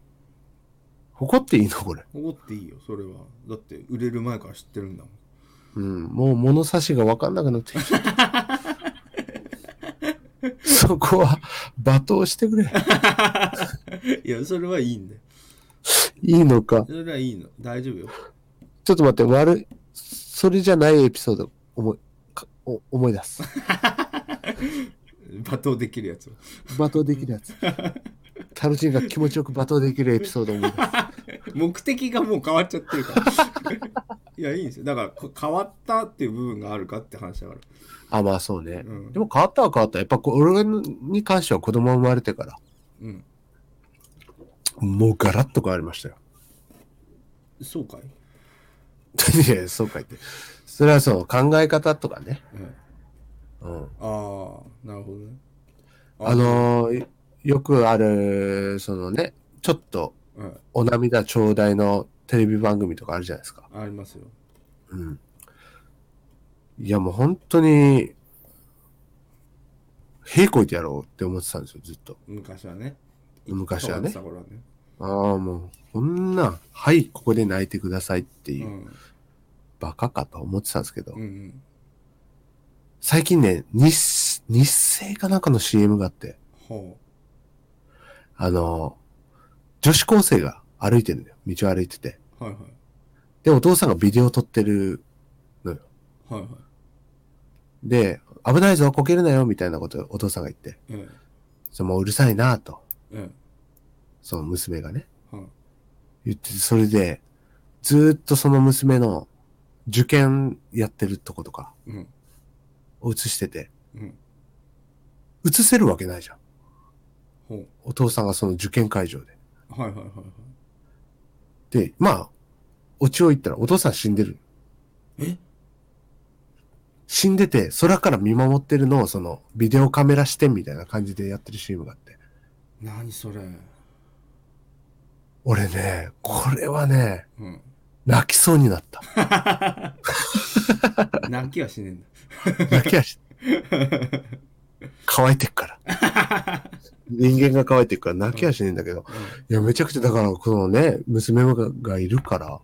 誇っていいの？これ。誇っていいよそれはだって売れる前から知ってるんだもんうん。もう物差しが分かんなくなってきちゃった。そこは罵倒してくれ。いやそれはいいんだよいいのか？それはいいの大丈夫よちょっと待って、悪い。それじゃないエピソード思い、かお思い出す。罵倒できるやつを罵倒できるやつ。タルチンが気持ちよく罵倒できるエピソード思い出す。目的がもう変わっちゃってるから いやいいんですよだからこ変わったっていう部分があるかって話だからあ、まあそうね。うんでも変わったは変わった。やっぱこ俺に関しては子供生まれてから、うんもうガラッと変わりましたよ。そうかい、いや、そうか言って。それはその考え方とかね。ええうん。ああなるほどね。あのーよくある、そのね、ちょっとはい。お涙頂戴のテレビ番組とかあるじゃないですか。ありますよ。うん。いやもう本当に、平こいてやろうって思ってたんですよ、ずっと。昔はね。昔はね。ね。ああ、もう、こんな、はい、ここで泣いてくださいっていうう、ん。バカかと思ってたんですけど、うんうん最近ね、日、日清かなんかの CM があって、ほあの、女子高生が歩いてるんだよ。道を歩いてて。はいはい。で、お父さんがビデオを撮ってるのよ。はいはい。で、危ないぞ、こけるなよ、みたいなことをお父さんが言って。えそのもううるさいなと、ええ。その娘がね、えはい。言ってて、それで、ずーっとその娘の受験やってるとことか。うんを映してて、うん映せるわけないじゃん。ほうお父さんがその受験会場で。はいはいはいはいで、まあ、オチを言ったらお父さん死んでる。え？死んでて、空から見守ってるのをそのビデオカメラ視点みたいな感じでやってる CM があって。何それ？俺ね、これはね、うん泣きそうになった。泣きはしねえんだ。泣きはし、乾いてっから。人間が乾いてっから泣きはしねえんだけど。いや、めちゃくちゃ、だから、このね、娘ががいるから、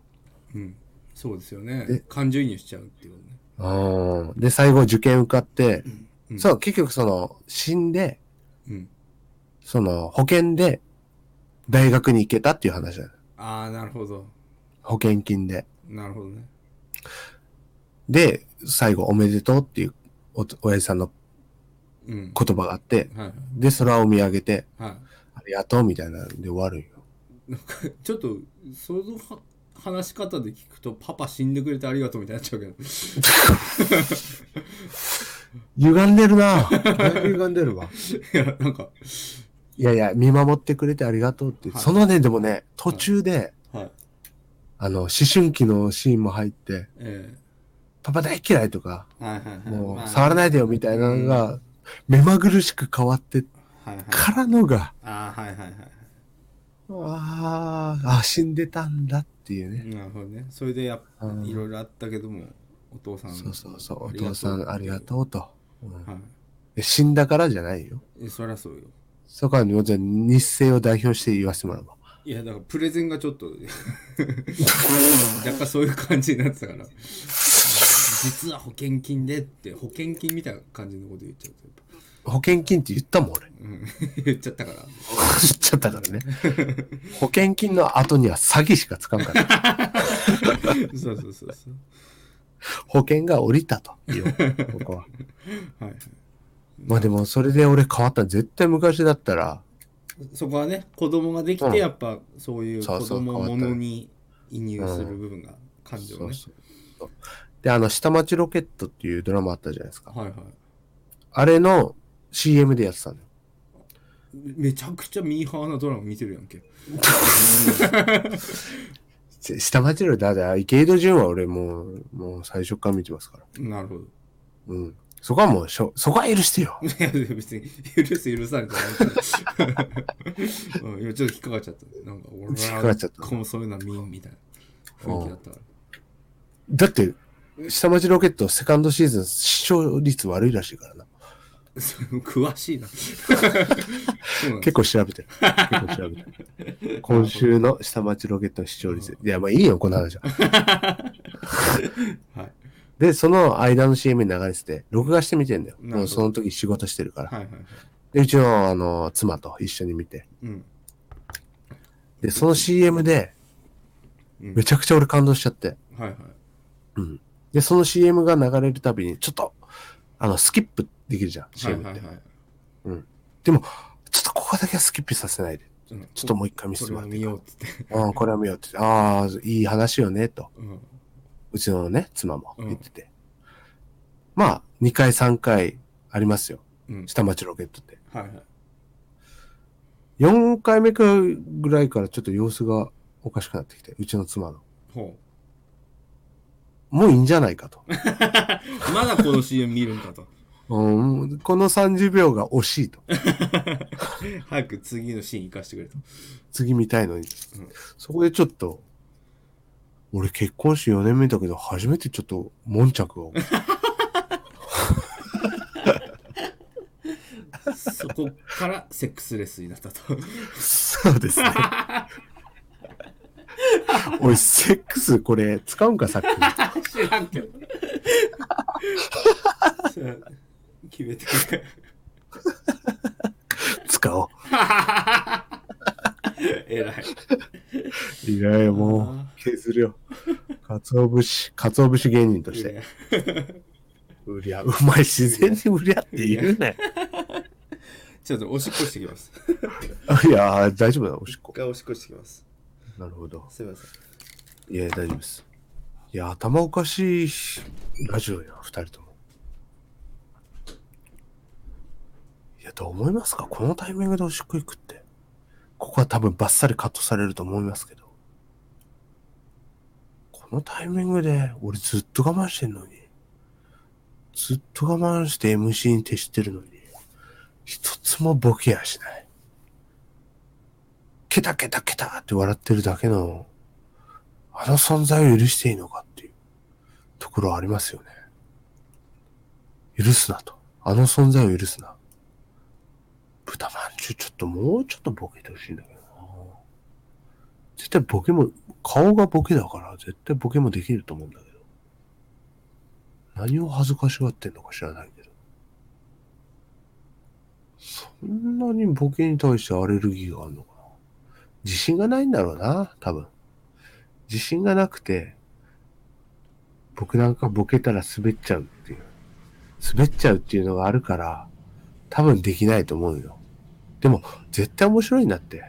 うん、うん、そうですよね。え感情移入しちゃうっていうね。うん。で、最後受験受かって、うん。そう、結局その、死んで、うん。その、保険で、大学に行けたっていう話だよ。ああなるほど。保険金で。なるほどねで、最後、おめでとうっていうお、親父さんのうん。言葉があって、はい。で、空を見上げて、はい。ありがとうみたいなんで終わるんよ。なんかちょっとそのは話し方で聞くとパパ死んでくれてありがとうみたいになっちゃうけど。歪んでるな。だいぶ歪んでるわ。いやなんかいやいや、見守ってくれてありがとうって。はい。そのね、でもね、途中で、はい。あの、思春期のシーンも入って、えパパ大嫌いとか、もう、まあ。触らないでよみたいなのが、目まぐるしく変わってからのが、ああはいはいはい。ああ、あ、死んでたんだっていうね。なるほどね。それでやいろいろあったけどもお父さんそうそうそう、お父さんありがとうと。死んだからじゃないよ。いえそりゃそうよ。そこは、じゃあ日清を代表して言わせてもらう。わ。いやだからプレゼンがちょっと 若干そういう感じになってたから実は保険金でって保険金みたいな感じのこと言っちゃうとやっぱ保険金って言ったもん、俺。うん 言っちゃったから言っちゃったからね。保険金の後には詐欺しかつかんから。そうそうそうそう保険が降りたと。いいよここは。はいはいまあでも、それで俺変わった。絶対昔だったら、そこはね子供ができうんてやっぱそういうそうそう子供変わったものに移入する部分が感情ね、そうそうそうで、あの、下町ロケットっていうドラマあったじゃないですか。はいはいあれの CM でやってたのよ。めちゃくちゃミーハーなドラマ見てるやんけ し下町ロケット、だ池井戸潤は俺もう、もう最初から見てますから。なるほどうん。そこはもうしょ、そこは許してよ。いや別に許す許されてない うん、今ちょっと引っかかっちゃったなんか俺引っかかっちゃったこうそういうのは見んみたいな雰囲気だったからだって、下町ロケットセカンドシーズン視聴率悪いらしいからな。詳しいな 結構調べてる。結構調べてる。今週の下町ロケットの視聴率。いや、まあいいよ、この話は。はいで、その間の CM に流れてて、録画して見てんだよ。もうその時仕事してるから。はいはいはいで、うちの、あの、妻と一緒に見て。うんで、その CM で、うんめちゃくちゃ俺感動しちゃって。はいはいうん。で、その CM が流れるたびに、ちょっと、あの、スキップできるじゃん、はい CM って。はいはいでも、ちょっとここだけはスキップさせないで。うんちょっともう一回見せこれはてもらっていいか見ようってうん、これは見ようって。ああ、いい話よね、と。うんうちのね、妻も言ってて。まあ、2回3回ありますよ。うん下町ロケットって。はいはい4回目かぐらいからちょっと様子がおかしくなってきて、うちの妻の。ほもういいんじゃないかと。う まだこの CM 見るんかとうん、この30秒が惜しいと。早く次のシーン行かしてくれと次見たいのに。うんそこでちょっと、俺結婚して4年目だけど、初めてちょっと、悶着を。そこからセックスレスになったとそうですね。おい、セックスこれ使うんか、さっき。知らんけど 決めてくれ使おう。偉いいやいや、もう、削るよ。かつお節、かつお節芸人として。うりゃ、うまい、自然にうりゃって言うね。ちょっとおしっこしてきますいや、大丈夫だ、おしっこ一。回おしっこしてきますなるほど。すいませんいや、大丈夫です。いや、頭おかしいラジオや、二人とも。いや、どう思いますか？このタイミングでおしっこ行くって。ここは多分バッサリカットされると思いますけど。このタイミングで、俺ずっと我慢してんのに。ずっと我慢して MC に徹してるのに。一つもボケやしない。ケタケタケタって笑ってるだけのあの存在を許していいのかっていうところありますよね。許すなと。あの存在を許すな。豚まんじゅうちょっともうちょっとボケてほしいんだけどな。絶対ボケも、顔がボケだから絶対ボケもできると思うんだけど。何を恥ずかしがってんのか知らないけど。そんなにボケに対してアレルギーがあるのか。自信がないんだろうな、多分。自信がなくて、僕なんかボケたら滑っちゃうっていう。滑っちゃうっていうのがあるから、多分できないと思うよ。でも、絶対面白いんだって。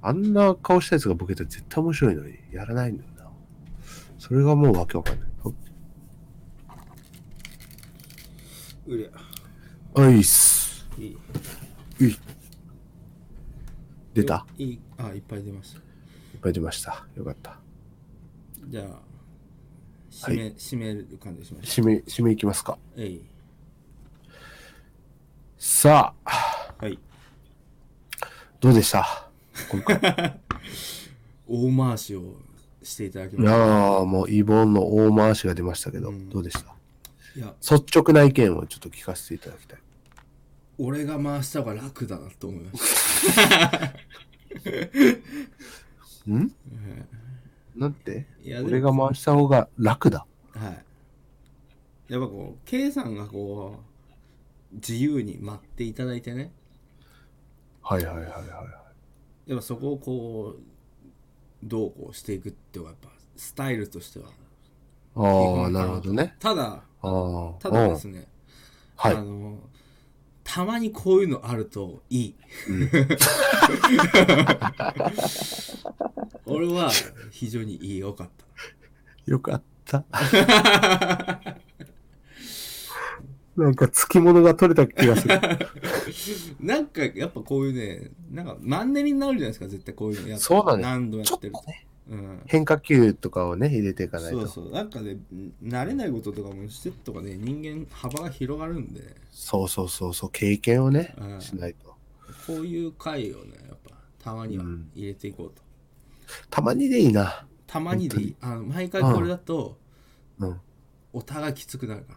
あんな顔したやつがボケたら絶対面白いのに、やらないんだよな。それがもうわけわかんない。うりゃあいっす。いいうい。出たいいあいっぱい出ました。いっぱい出ました。よかった。じゃあ締め、締める感じにしまし締め、締めいきますか。えい。さあ、はい。どうでした？今回。大回しをしていただきいましやあもうイボンの大回しが出ましたけど、うん。どうでした？たいや。率直な意見をちょっと聞かせていただきたい。俺が回した方が楽だなと思いました ん？なんて？いやでも俺が回した方が楽だ。はいやっぱこう K さんがこう自由に待っていただいてねはいはいはいはい。やっぱそこをこうどうこうしていくっていうのがやっぱスタイルとしてはああ、なるほどね。ただああ。ただですねはいあのたまにこういうのあるといい、俺は非常にいい。よかった。よかった。なんか、付き物が取れた気がする。なんかやっぱこういうねなんかマンネリになるじゃないですか絶対こういうのやって。そうだね何度もやってとね、うん変化球とかをね、入れていかないと。そうそうなんかね慣れないこととかもしてとかね人間幅が広がるんでそうそうそうそう、経験をねう、んしないと。こういう回をねやっぱたまにはうん入れていこうと、たまにでいいな。たまにでいいあの毎回これだと、うん。お互いきつくなるか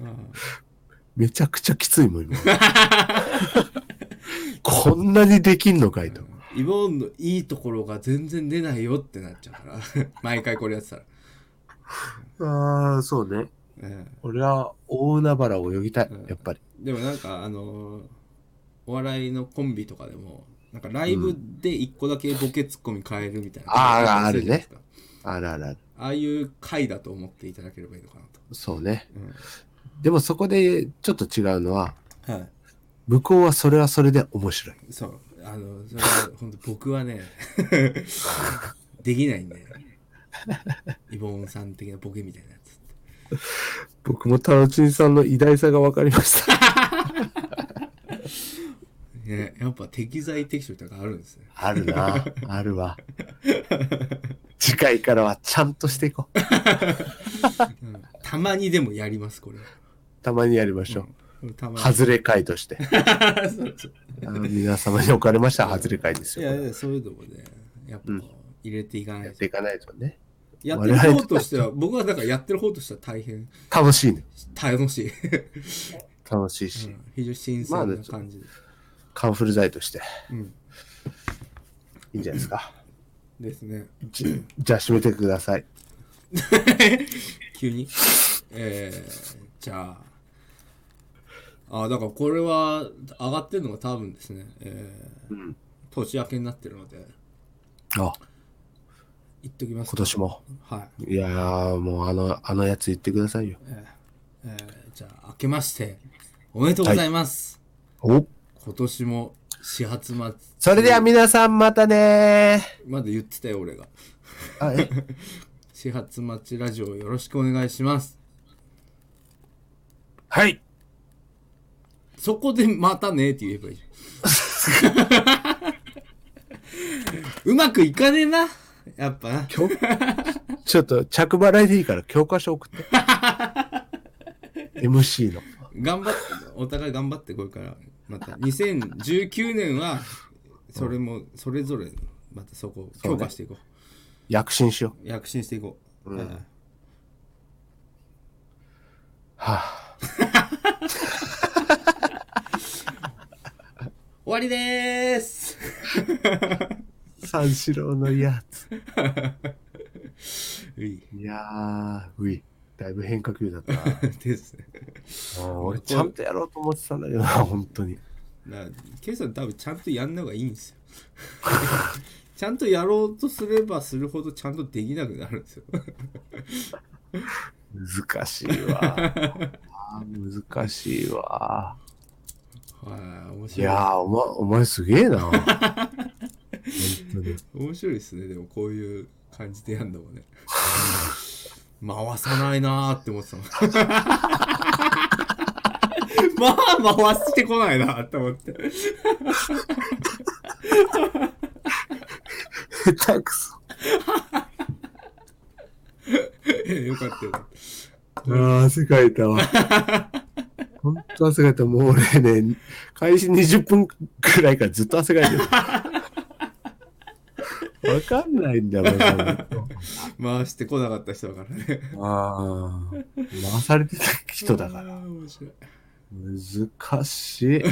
らうんめちゃくちゃきついもん、今。こんなにできんのかいと。イボーンのいいところが全然出ないよってなっちゃうから。毎回これやってたら、ああ、そうね。うん俺は大海原を泳ぎたいうん、やっぱり。でもなんかあのーお笑いのコンビとかでもなんかライブで一個だけボケツッコミ変えるみたいな、あーあるね。あるあるある。ああいう回だと思っていただければいいのかなそうね。と、でもそこでちょっと違うのは、うん、はい。向こうはそれはそれで面白い。そうあのそれは本当僕はね できないんでイボンさん的なボケみたいなやつ僕もタロチンさんの偉大さが分かりました。ねやっぱ適材適所とかあるんですねあるな。あるわ。次回からはちゃんとしていこう。うんたまにでもやりますこれはたまにやりましょう。うん外れ会として。皆様におかれましたら外れ会ですよ。いやいやそういうのもねやっぱ入れていかないとやっていかないとね。やってる方としては僕はだからやってる方としては大変楽しいね。楽しい、楽しいし。うん非常に新鮮な感じで、カンフル剤としてうん、いいんじゃないですか。ですねじじゃあ締めてください。急に？えー、じゃああだからこれは上がってるのが多分ですね、えーうん。年明けになってるので。あ、言っときます。今年も。はい。いやー、もうあの、あのやつ言ってくださいよ。えーえーじゃあ明けましておめでとうございます、お。今年も始発待ち。それでは皆さんまたねまだ言ってたよ俺が。ー。あ、え、始発待ちラジオよろしくお願いします。はい。そこでまたねって言えばいいじゃん。うまくいかねえな。やっぱな。教ちょっと着払いでいいから教科書送って。MC の。頑張ってお互い頑張ってこれから。また。2019年はそれもそれぞれまたそこを強化していこ躍進しよう。う躍進していこう、はい。はあ、終わりでーす三四郎のやつ。ういいやー、うい。だいぶ変化球だったな。ですねうん俺ちゃんとやろうと思ってたんだけどな、本当に。だからケイさん多分ちゃんとやんのがいいんですよ ちゃんとやろうとすればするほどちゃんとできなくなるんですよ難しいわ。あー難しいわ。はい面い白いやー、お前、お前すげえな。本当に。面白いですねでもこういう感じでやんのもね回さないなーって思ってたもんまあ回してこないなーって思って下手くそ。よかったよああ、汗かいたわ。本当汗かいた。もう俺ね、開始20分くらいからずっと汗かいてる。わかんないんだよ、俺回してこなかった人だからねああ、回されてた人だから。難しい。